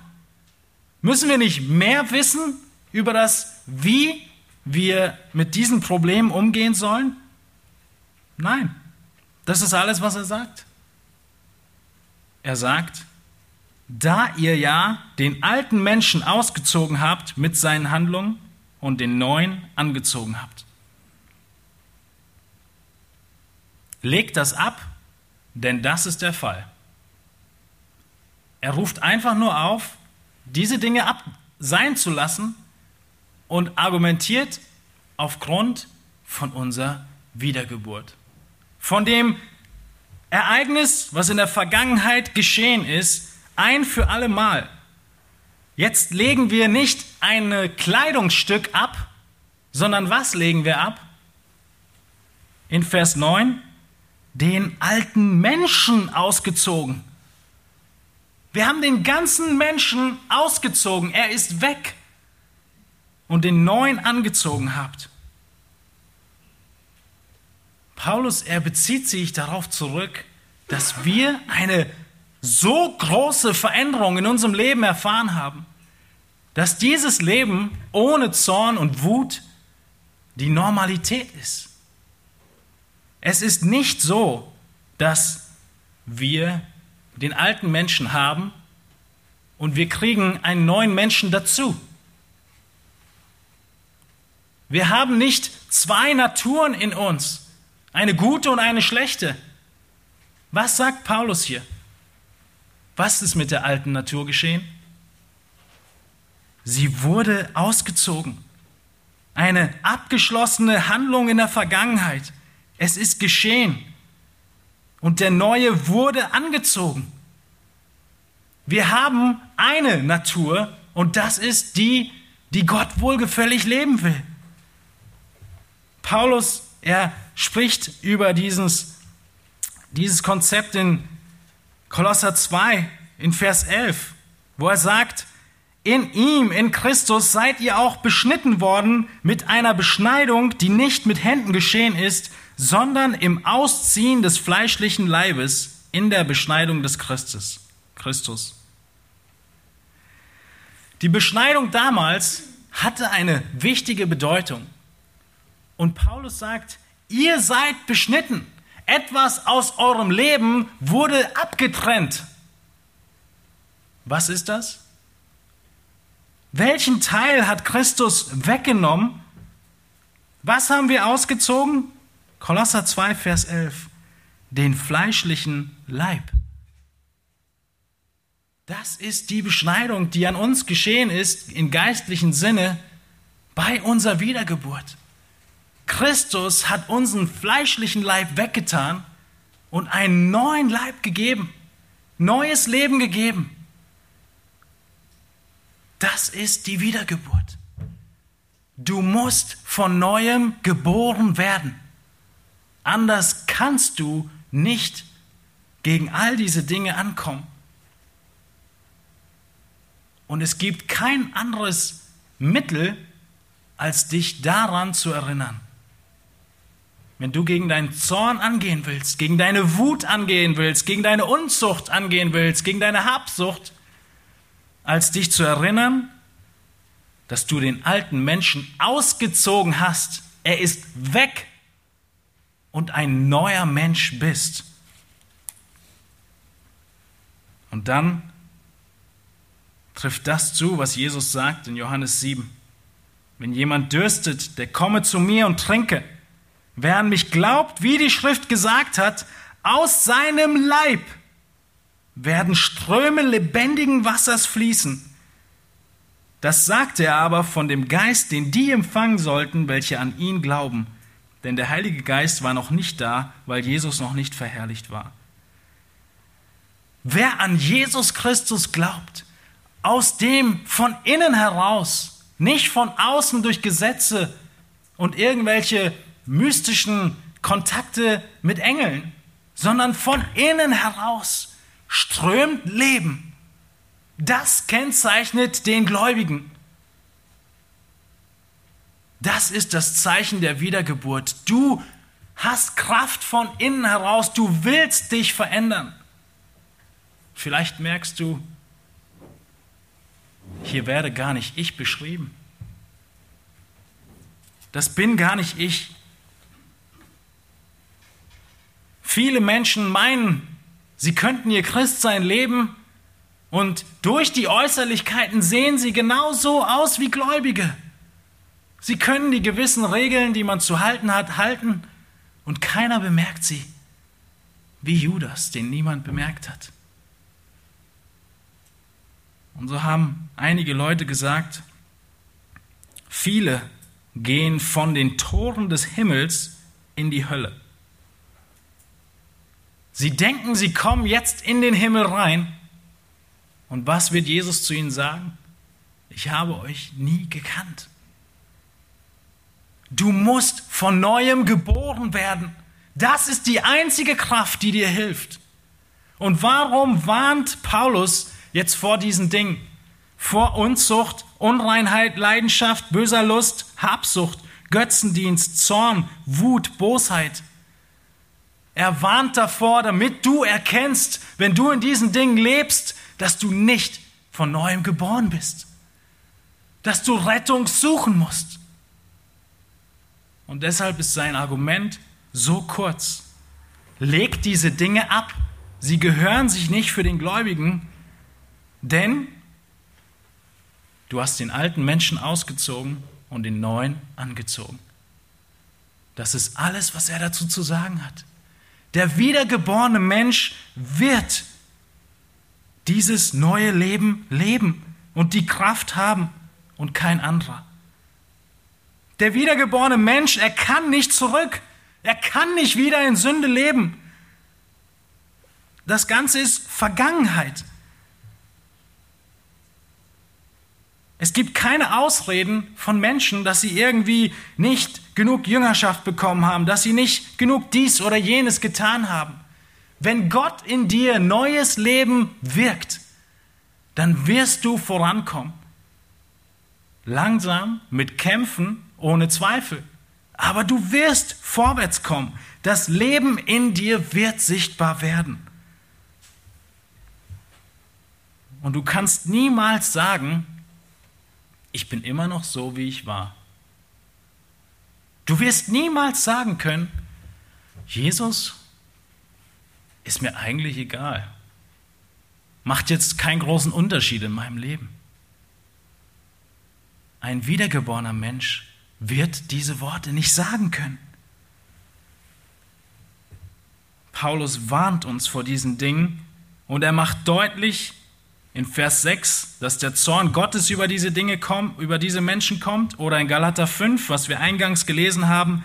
Müssen wir nicht mehr wissen über das, wie wir mit diesen Problemen umgehen sollen? Nein, das ist alles, was er sagt. Er sagt, da ihr ja den alten Menschen ausgezogen habt mit seinen Handlungen und den neuen angezogen habt. Legt das ab, denn das ist der Fall. Er ruft einfach nur auf, diese Dinge ab sein zu lassen und argumentiert aufgrund von unserer Wiedergeburt. Von dem Ereignis, was in der Vergangenheit geschehen ist, ein für alle Mal. Jetzt legen wir nicht ein Kleidungsstück ab, sondern was legen wir ab? In Vers 9, den alten Menschen ausgezogen. Wir haben den ganzen Menschen ausgezogen, er ist weg und den neuen angezogen habt. Paulus, er bezieht sich darauf zurück, dass wir eine so große Veränderung in unserem Leben erfahren haben, dass dieses Leben ohne Zorn und Wut die Normalität ist. Es ist nicht so, dass wir den alten Menschen haben und wir kriegen einen neuen Menschen dazu. Wir haben nicht zwei Naturen in uns, eine gute und eine schlechte. Was sagt Paulus hier? Was ist mit der alten Natur geschehen? sie wurde ausgezogen. Eine abgeschlossene Handlung in der Vergangenheit. Es ist geschehen. Und der Neue wurde angezogen. Wir haben eine Natur und das ist die, die Gott wohlgefällig leben will. Paulus, er spricht über dieses, dieses Konzept in Kolosser 2 in Vers 11, wo er sagt, in ihm, in Christus, seid ihr auch beschnitten worden mit einer Beschneidung, die nicht mit Händen geschehen ist, sondern im Ausziehen des fleischlichen Leibes in der Beschneidung des Christus. Christus. Die Beschneidung damals hatte eine wichtige Bedeutung. Und Paulus sagt, ihr seid beschnitten. Etwas aus eurem Leben wurde abgetrennt. Was ist das? Welchen Teil hat Christus weggenommen? Was haben wir ausgezogen? Kolosser 2, Vers 11. Den fleischlichen Leib. Das ist die Beschneidung, die an uns geschehen ist, im geistlichen Sinne, bei unserer Wiedergeburt. Christus hat unseren fleischlichen Leib weggetan und einen neuen Leib gegeben, neues Leben gegeben. Das ist die Wiedergeburt. Du musst von neuem geboren werden. Anders kannst du nicht gegen all diese Dinge ankommen. Und es gibt kein anderes Mittel, als dich daran zu erinnern. Wenn du gegen deinen Zorn angehen willst, gegen deine Wut angehen willst, gegen deine Unzucht angehen willst, gegen deine Habsucht, als dich zu erinnern, dass du den alten Menschen ausgezogen hast. Er ist weg und ein neuer Mensch bist. Und dann trifft das zu, was Jesus sagt in Johannes 7. Wenn jemand dürstet, der komme zu mir und trinke. Wer an mich glaubt, wie die Schrift gesagt hat, aus seinem Leib werden Ströme lebendigen Wassers fließen. Das sagte er aber von dem Geist, den die empfangen sollten, welche an ihn glauben. Denn der Heilige Geist war noch nicht da, weil Jesus noch nicht verherrlicht war. Wer an Jesus Christus glaubt, aus dem von innen heraus, nicht von außen durch Gesetze und irgendwelche mystischen Kontakte mit Engeln, sondern von innen heraus strömt Leben. Das kennzeichnet den Gläubigen. Das ist das Zeichen der Wiedergeburt. Du hast Kraft von innen heraus, du willst dich verändern. Vielleicht merkst du, hier werde gar nicht ich beschrieben. Das bin gar nicht ich. Viele Menschen meinen, Sie könnten ihr Christsein leben und durch die Äußerlichkeiten sehen sie genauso aus wie Gläubige. Sie können die gewissen Regeln, die man zu halten hat, halten und keiner bemerkt sie, wie Judas, den niemand bemerkt hat. Und so haben einige Leute gesagt, viele gehen von den Toren des Himmels in die Hölle. Sie denken, sie kommen jetzt in den Himmel rein. Und was wird Jesus zu ihnen sagen? Ich habe euch nie gekannt. Du musst von neuem geboren werden. Das ist die einzige Kraft, die dir hilft. Und warum warnt Paulus jetzt vor diesen Dingen? Vor Unzucht, Unreinheit, Leidenschaft, böser Lust, Habsucht, Götzendienst, Zorn, Wut, Bosheit. Er warnt davor, damit du erkennst, wenn du in diesen Dingen lebst, dass du nicht von neuem geboren bist. Dass du Rettung suchen musst. Und deshalb ist sein Argument so kurz. Leg diese Dinge ab. Sie gehören sich nicht für den Gläubigen, denn du hast den alten Menschen ausgezogen und den neuen angezogen. Das ist alles, was er dazu zu sagen hat. Der wiedergeborene Mensch wird dieses neue Leben leben und die Kraft haben, und kein anderer. Der wiedergeborene Mensch, er kann nicht zurück. Er kann nicht wieder in Sünde leben. Das Ganze ist Vergangenheit. Es gibt keine Ausreden von Menschen, dass sie irgendwie nicht genug Jüngerschaft bekommen haben, dass sie nicht genug dies oder jenes getan haben. Wenn Gott in dir neues Leben wirkt, dann wirst du vorankommen. Langsam, mit Kämpfen, ohne Zweifel. Aber du wirst vorwärts kommen. Das Leben in dir wird sichtbar werden. Und du kannst niemals sagen, ich bin immer noch so, wie ich war. Du wirst niemals sagen können, Jesus ist mir eigentlich egal. Macht jetzt keinen großen Unterschied in meinem Leben. Ein wiedergeborener Mensch wird diese Worte nicht sagen können. Paulus warnt uns vor diesen Dingen und er macht deutlich, in Vers 6, dass der Zorn Gottes über diese Dinge kommt, über diese Menschen kommt, oder in Galater 5, was wir eingangs gelesen haben,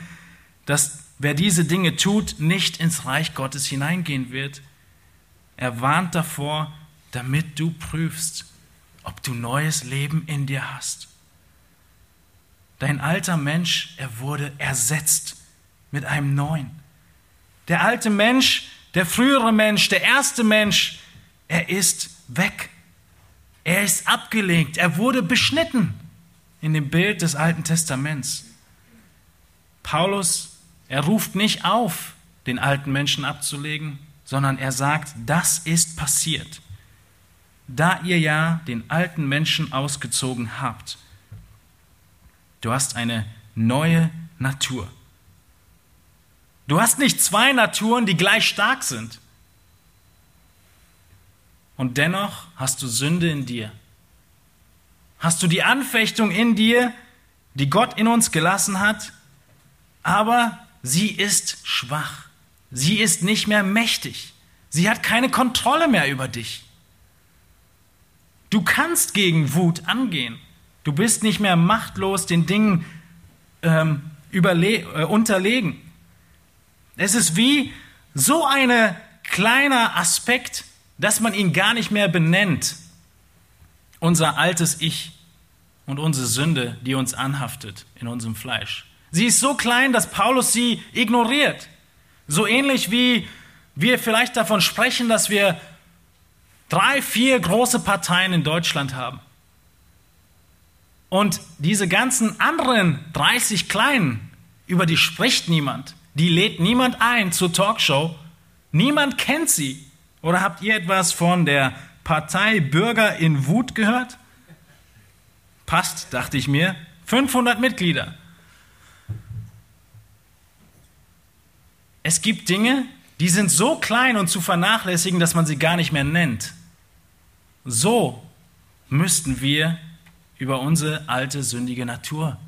dass wer diese Dinge tut, nicht ins Reich Gottes hineingehen wird. Er warnt davor, damit du prüfst, ob du neues Leben in dir hast. Dein alter Mensch, er wurde ersetzt mit einem neuen. Der alte Mensch, der frühere Mensch, der erste Mensch, er ist weg. Er ist abgelegt, er wurde beschnitten in dem Bild des Alten Testaments. Paulus, er ruft nicht auf, den alten Menschen abzulegen, sondern er sagt, das ist passiert, da ihr ja den alten Menschen ausgezogen habt. Du hast eine neue Natur. Du hast nicht zwei Naturen, die gleich stark sind und dennoch hast du Sünde in dir. Hast du die Anfechtung in dir, die Gott in uns gelassen hat, aber sie ist schwach. Sie ist nicht mehr mächtig. Sie hat keine Kontrolle mehr über dich. Du kannst gegen Wut angehen. Du bist nicht mehr machtlos den Dingen ähm, äh, unterlegen. Es ist wie so ein kleiner Aspekt dass man ihn gar nicht mehr benennt, unser altes Ich und unsere Sünde, die uns anhaftet in unserem Fleisch. Sie ist so klein, dass Paulus sie ignoriert. So ähnlich wie wir vielleicht davon sprechen, dass wir drei, vier große Parteien in Deutschland haben. Und diese ganzen anderen 30 kleinen, über die spricht niemand. Die lädt niemand ein zur Talkshow. Niemand kennt sie. Oder habt ihr etwas von der Partei Bürger in Wut gehört? Passt, dachte ich mir. 500 Mitglieder. Es gibt Dinge, die sind so klein und zu vernachlässigen, dass man sie gar nicht mehr nennt. So müssten wir über unsere alte sündige Natur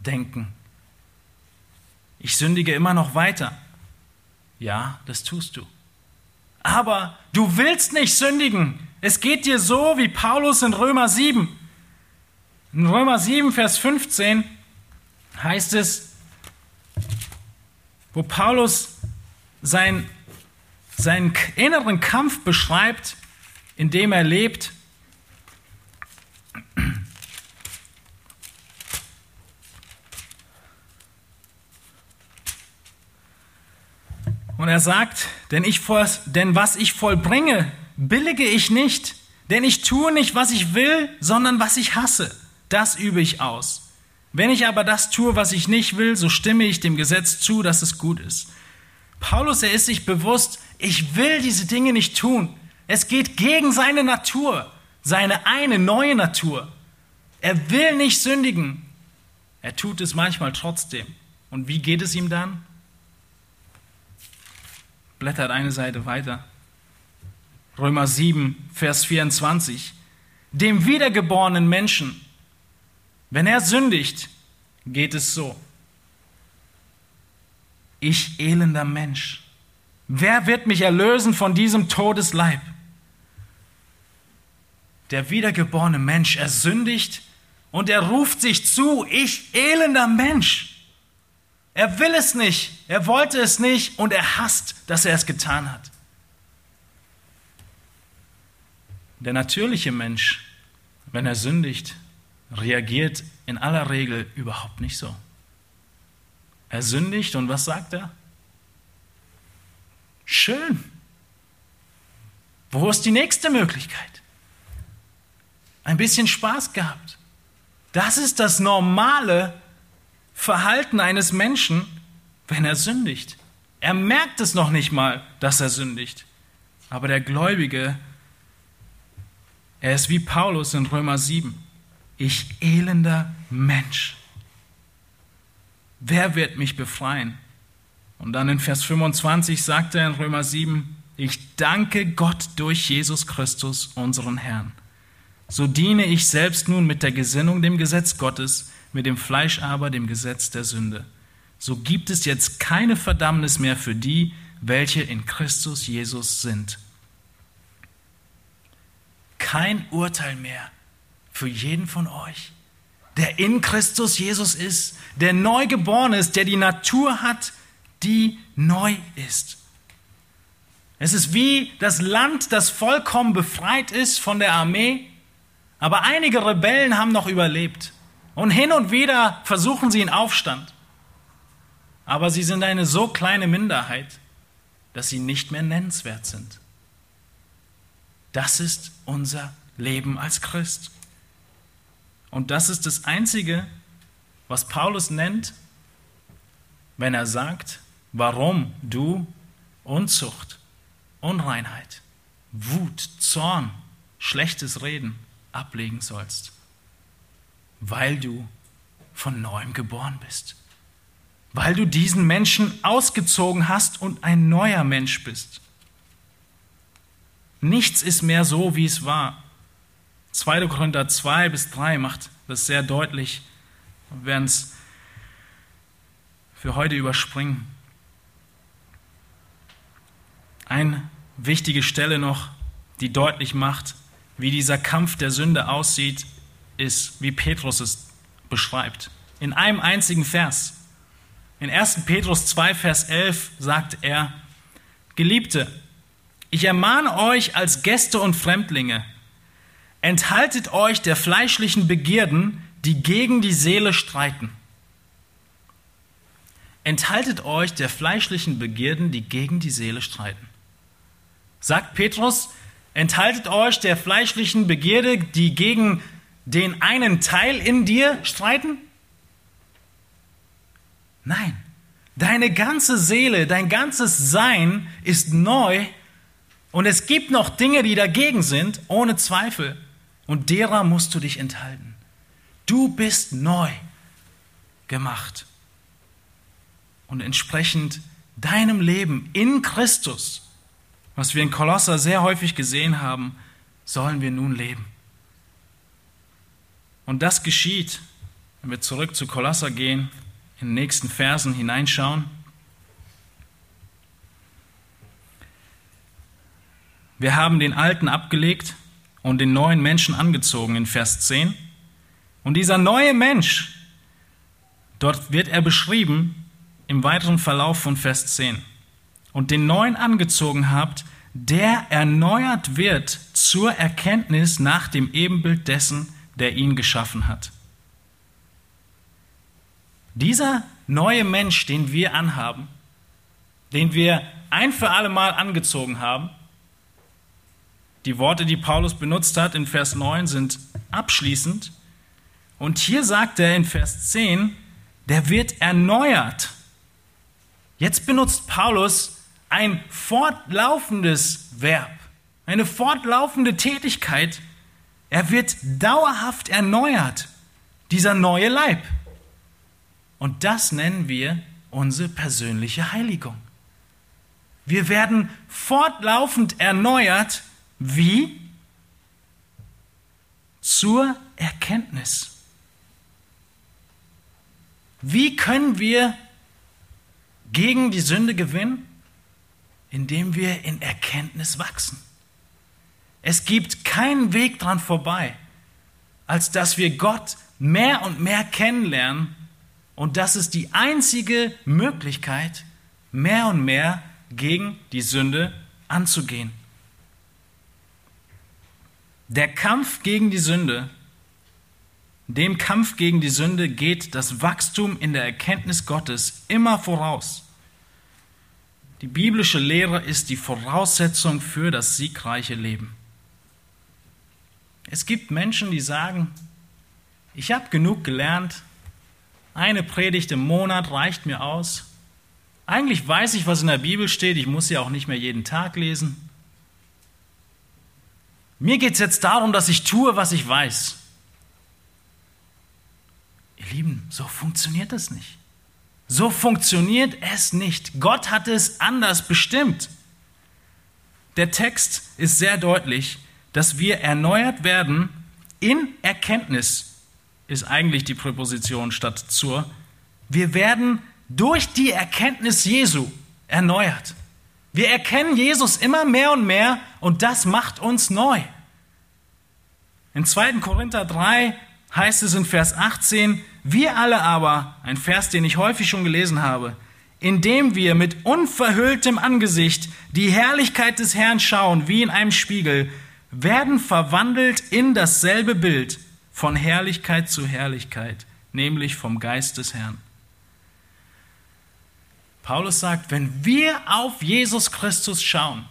denken. Ich sündige immer noch weiter. Ja, das tust du. Aber du willst nicht sündigen. Es geht dir so wie Paulus in Römer 7. In Römer 7, Vers 15 heißt es, wo Paulus sein, seinen inneren Kampf beschreibt, in dem er lebt. Er sagt, denn, ich, denn was ich vollbringe, billige ich nicht. Denn ich tue nicht, was ich will, sondern was ich hasse. Das übe ich aus. Wenn ich aber das tue, was ich nicht will, so stimme ich dem Gesetz zu, dass es gut ist. Paulus, er ist sich bewusst, ich will diese Dinge nicht tun. Es geht gegen seine Natur, seine eine neue Natur. Er will nicht sündigen. Er tut es manchmal trotzdem. Und wie geht es ihm dann? Blättert eine Seite weiter. Römer 7, Vers 24. Dem wiedergeborenen Menschen, wenn er sündigt, geht es so. Ich elender Mensch, wer wird mich erlösen von diesem Todesleib? Der wiedergeborene Mensch, er sündigt Und er ruft sich zu, ich elender Mensch. Er will es nicht, er wollte es nicht und er hasst, dass er es getan hat. Der natürliche Mensch, wenn er sündigt, reagiert in aller Regel überhaupt nicht so. Er sündigt und was sagt er? Schön. Wo ist die nächste Möglichkeit? Ein bisschen Spaß gehabt. Das ist das normale Verhalten eines Menschen, wenn er sündigt. Er merkt es noch nicht mal, dass er sündigt. Aber der Gläubige, er ist wie Paulus in Römer 7. Ich elender Mensch. Wer wird mich befreien? Und dann in Vers 25 sagt er in Römer 7, ich danke Gott durch Jesus Christus, unseren Herrn. So diene ich selbst nun mit der Gesinnung dem Gesetz Gottes, mit dem Fleisch aber dem Gesetz der Sünde. So gibt es jetzt keine Verdammnis mehr für die, welche in Christus Jesus sind. Kein Urteil mehr für jeden von euch, der in Christus Jesus ist, der neu geboren ist, der die Natur hat, die neu ist. Es ist wie das Land, das vollkommen befreit ist von der Armee, aber einige Rebellen haben noch überlebt. Und hin und wieder versuchen sie in Aufstand. Aber sie sind eine so kleine Minderheit, dass sie nicht mehr nennenswert sind. Das ist unser Leben als Christ. Und das ist das Einzige, was Paulus nennt, wenn er sagt, warum du Unzucht, Unreinheit, Wut, Zorn, schlechtes Reden ablegen sollst weil du von neuem geboren bist. Weil du diesen Menschen ausgezogen hast und ein neuer Mensch bist. Nichts ist mehr so, wie es war. 2. Korinther 2 bis 3 macht das sehr deutlich. Wir werden es für heute überspringen. Eine wichtige Stelle noch, die deutlich macht, wie dieser Kampf der Sünde aussieht, ist, wie Petrus es beschreibt. In einem einzigen Vers. In 1. Petrus 2, Vers 11 sagt er, Geliebte, ich ermahne euch als Gäste und Fremdlinge, enthaltet euch der fleischlichen Begierden, die gegen die Seele streiten. Enthaltet euch der fleischlichen Begierden, die gegen die Seele streiten. Sagt Petrus, enthaltet euch der fleischlichen Begierde, die gegen den einen Teil in dir streiten? Nein, deine ganze Seele, dein ganzes Sein ist neu und es gibt noch Dinge, die dagegen sind, ohne Zweifel. Und derer musst du dich enthalten. Du bist neu gemacht. Und entsprechend deinem Leben in Christus, was wir in Kolosser sehr häufig gesehen haben, sollen wir nun leben. Und das geschieht, wenn wir zurück zu Kolosser gehen, in den nächsten Versen hineinschauen. Wir haben den Alten abgelegt und den neuen Menschen angezogen in Vers 10. Und dieser neue Mensch, dort wird er beschrieben im weiteren Verlauf von Vers 10. Und den neuen angezogen habt, der erneuert wird zur Erkenntnis nach dem Ebenbild dessen, der ihn geschaffen hat. Dieser neue Mensch, den wir anhaben, den wir ein für alle Mal angezogen haben, die Worte, die Paulus benutzt hat in Vers 9, sind abschließend. Und hier sagt er in Vers 10, der wird erneuert. Jetzt benutzt Paulus ein fortlaufendes Verb, eine fortlaufende Tätigkeit, er wird dauerhaft erneuert, dieser neue Leib. Und das nennen wir unsere persönliche Heiligung. Wir werden fortlaufend erneuert, wie? Zur Erkenntnis. Wie können wir gegen die Sünde gewinnen? Indem wir in Erkenntnis wachsen. Es gibt keinen Weg dran vorbei, als dass wir Gott mehr und mehr kennenlernen und das ist die einzige Möglichkeit, mehr und mehr gegen die Sünde anzugehen. Der Kampf gegen die Sünde, dem Kampf gegen die Sünde geht das Wachstum in der Erkenntnis Gottes immer voraus. Die biblische Lehre ist die Voraussetzung für das siegreiche Leben. Es gibt Menschen, die sagen, ich habe genug gelernt, eine Predigt im Monat reicht mir aus. Eigentlich weiß ich, was in der Bibel steht, ich muss sie auch nicht mehr jeden Tag lesen. Mir geht es jetzt darum, dass ich tue, was ich weiß. Ihr Lieben, so funktioniert das nicht. So funktioniert es nicht. Gott hat es anders bestimmt. Der Text ist sehr deutlich, dass wir erneuert werden in Erkenntnis, ist eigentlich die Präposition statt zur. Wir werden durch die Erkenntnis Jesu erneuert. Wir erkennen Jesus immer mehr und mehr und das macht uns neu. In 2. Korinther 3 heißt es in Vers 18, wir alle aber, ein Vers, den ich häufig schon gelesen habe, indem wir mit unverhülltem Angesicht die Herrlichkeit des Herrn schauen, wie in einem Spiegel, werden verwandelt in dasselbe Bild von Herrlichkeit zu Herrlichkeit, nämlich vom Geist des Herrn. Paulus sagt, wenn wir auf Jesus Christus schauen,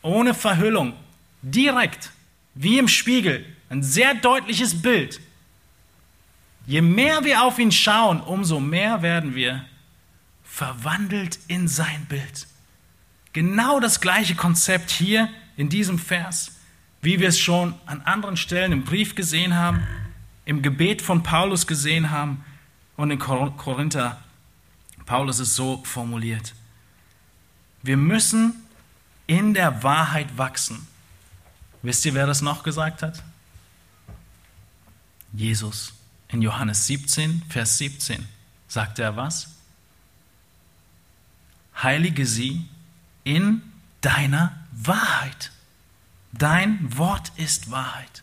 ohne Verhüllung, direkt, wie im Spiegel, ein sehr deutliches Bild, je mehr wir auf ihn schauen, umso mehr werden wir verwandelt in sein Bild. Genau das gleiche Konzept hier in diesem Vers wie wir es schon an anderen Stellen im Brief gesehen haben, im Gebet von Paulus gesehen haben und in Korinther. Paulus ist so formuliert. Wir müssen in der Wahrheit wachsen. Wisst ihr, wer das noch gesagt hat? Jesus. In Johannes 17, Vers 17 sagt er was? Heilige sie in deiner Wahrheit. Dein Wort ist Wahrheit.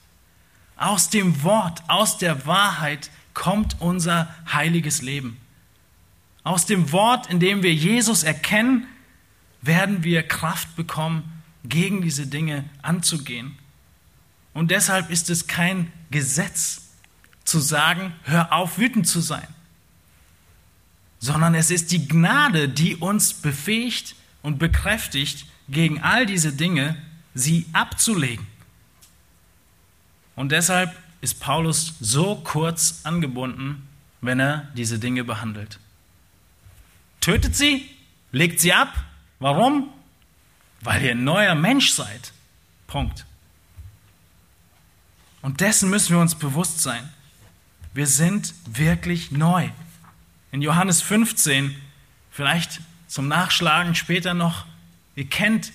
Aus dem Wort, aus der Wahrheit kommt unser heiliges Leben. Aus dem Wort, in dem wir Jesus erkennen, werden wir Kraft bekommen, gegen diese Dinge anzugehen. Und deshalb ist es kein Gesetz zu sagen, hör auf, wütend zu sein, sondern es ist die Gnade, die uns befähigt und bekräftigt, gegen all diese Dinge sie abzulegen. Und deshalb ist Paulus so kurz angebunden, wenn er diese Dinge behandelt. Tötet sie, legt sie ab. Warum? Weil ihr ein neuer Mensch seid. Punkt. Und dessen müssen wir uns bewusst sein. Wir sind wirklich neu. In Johannes 15, vielleicht zum Nachschlagen später noch, ihr kennt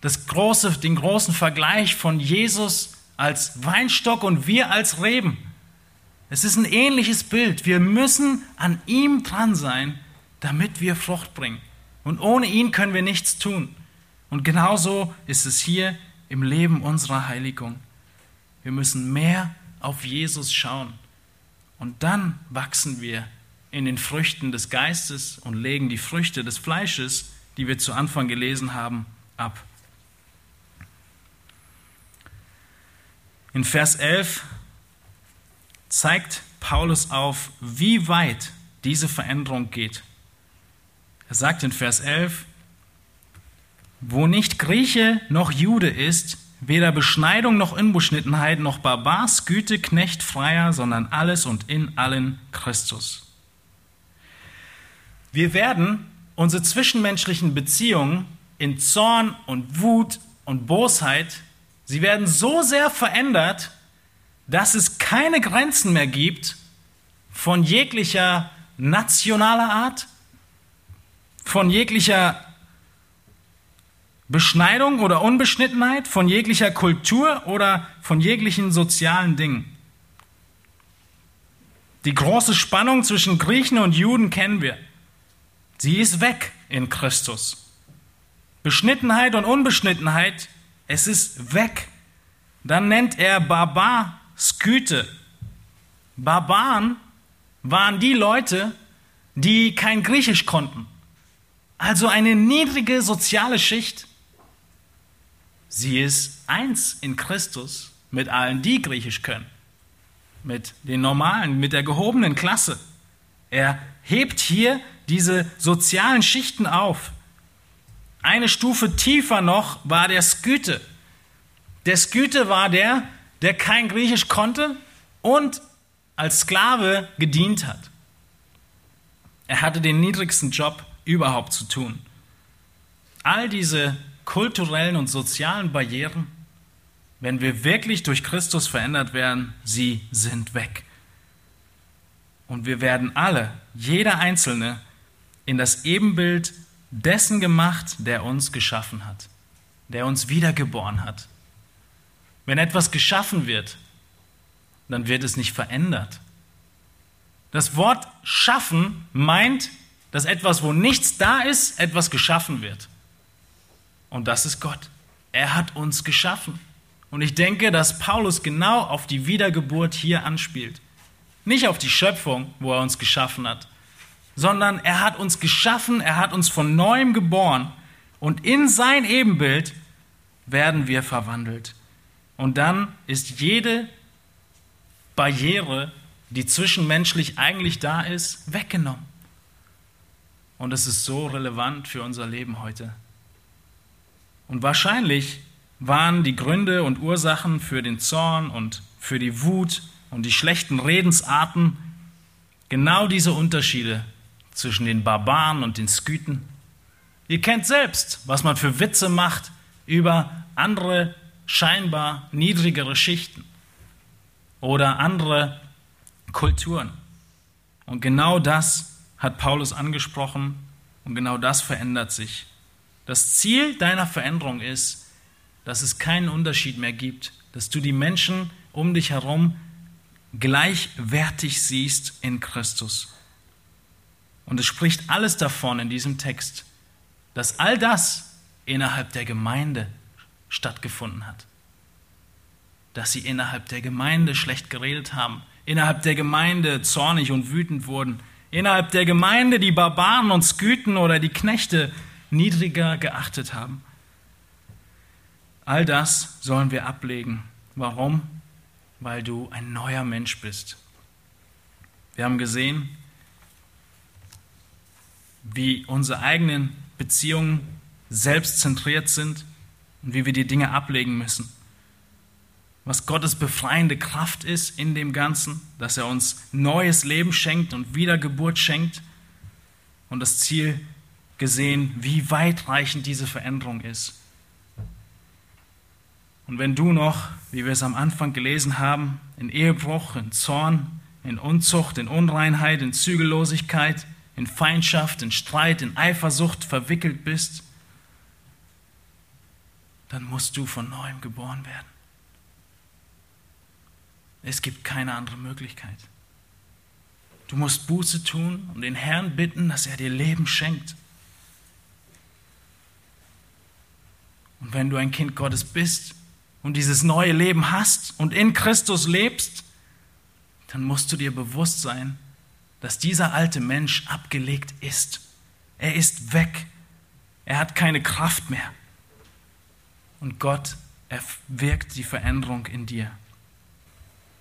das große, den großen Vergleich von Jesus als Weinstock und wir als Reben. Es ist ein ähnliches Bild. Wir müssen an ihm dran sein, damit wir Frucht bringen. Und ohne ihn können wir nichts tun. Und genauso ist es hier im Leben unserer Heiligung. Wir müssen mehr auf Jesus schauen. Und dann wachsen wir in den Früchten des Geistes und legen die Früchte des Fleisches, die wir zu Anfang gelesen haben, ab. In Vers 11 zeigt Paulus auf, wie weit diese Veränderung geht. Er sagt in Vers 11, wo nicht Grieche noch Jude ist, weder Beschneidung noch Unbeschnittenheit noch Barbars, Güte, Knecht, Freier, sondern alles und in allen Christus. Wir werden unsere zwischenmenschlichen Beziehungen in Zorn und Wut und Bosheit Sie werden so sehr verändert, dass es keine Grenzen mehr gibt von jeglicher nationaler Art, von jeglicher Beschneidung oder Unbeschnittenheit, von jeglicher Kultur oder von jeglichen sozialen Dingen. Die große Spannung zwischen Griechen und Juden kennen wir. Sie ist weg in Christus. Beschnittenheit und Unbeschnittenheit es ist weg. Dann nennt er Barbar Sküte. Barbaren waren die Leute, die kein Griechisch konnten. Also eine niedrige soziale Schicht. Sie ist eins in Christus mit allen, die Griechisch können. Mit den normalen, mit der gehobenen Klasse. Er hebt hier diese sozialen Schichten auf. Eine Stufe tiefer noch war der Skythe. Der Skythe war der, der kein Griechisch konnte und als Sklave gedient hat. Er hatte den niedrigsten Job überhaupt zu tun. All diese kulturellen und sozialen Barrieren, wenn wir wirklich durch Christus verändert werden, sie sind weg. Und wir werden alle, jeder Einzelne, in das Ebenbild dessen gemacht, der uns geschaffen hat, der uns wiedergeboren hat. Wenn etwas geschaffen wird, dann wird es nicht verändert. Das Wort schaffen meint, dass etwas, wo nichts da ist, etwas geschaffen wird. Und das ist Gott. Er hat uns geschaffen. Und ich denke, dass Paulus genau auf die Wiedergeburt hier anspielt. Nicht auf die Schöpfung, wo er uns geschaffen hat, sondern er hat uns geschaffen, er hat uns von neuem geboren und in sein Ebenbild werden wir verwandelt. Und dann ist jede Barriere, die zwischenmenschlich eigentlich da ist, weggenommen. Und es ist so relevant für unser Leben heute. Und wahrscheinlich waren die Gründe und Ursachen für den Zorn und für die Wut und die schlechten Redensarten genau diese Unterschiede zwischen den Barbaren und den Skythen. Ihr kennt selbst, was man für Witze macht über andere scheinbar niedrigere Schichten oder andere Kulturen. Und genau das hat Paulus angesprochen und genau das verändert sich. Das Ziel deiner Veränderung ist, dass es keinen Unterschied mehr gibt, dass du die Menschen um dich herum gleichwertig siehst in Christus. Und es spricht alles davon in diesem Text, dass all das innerhalb der Gemeinde stattgefunden hat. Dass sie innerhalb der Gemeinde schlecht geredet haben, innerhalb der Gemeinde zornig und wütend wurden, innerhalb der Gemeinde die Barbaren und Sküten oder die Knechte niedriger geachtet haben. All das sollen wir ablegen. Warum? Weil du ein neuer Mensch bist. Wir haben gesehen, wie unsere eigenen Beziehungen selbstzentriert sind und wie wir die Dinge ablegen müssen was Gottes befreiende Kraft ist in dem Ganzen, dass er uns neues Leben schenkt und Wiedergeburt schenkt und das Ziel gesehen, wie weitreichend diese Veränderung ist. Und wenn du noch, wie wir es am Anfang gelesen haben, in Ehebruch, in Zorn, in Unzucht, in Unreinheit, in Zügellosigkeit, in Feindschaft, in Streit, in Eifersucht verwickelt bist, dann musst du von neuem geboren werden. Es gibt keine andere Möglichkeit. Du musst Buße tun und den Herrn bitten, dass er dir Leben schenkt. Und wenn du ein Kind Gottes bist und dieses neue Leben hast und in Christus lebst, dann musst du dir bewusst sein, dass dieser alte Mensch abgelegt ist. Er ist weg. Er hat keine Kraft mehr. Und Gott wirkt die Veränderung in dir.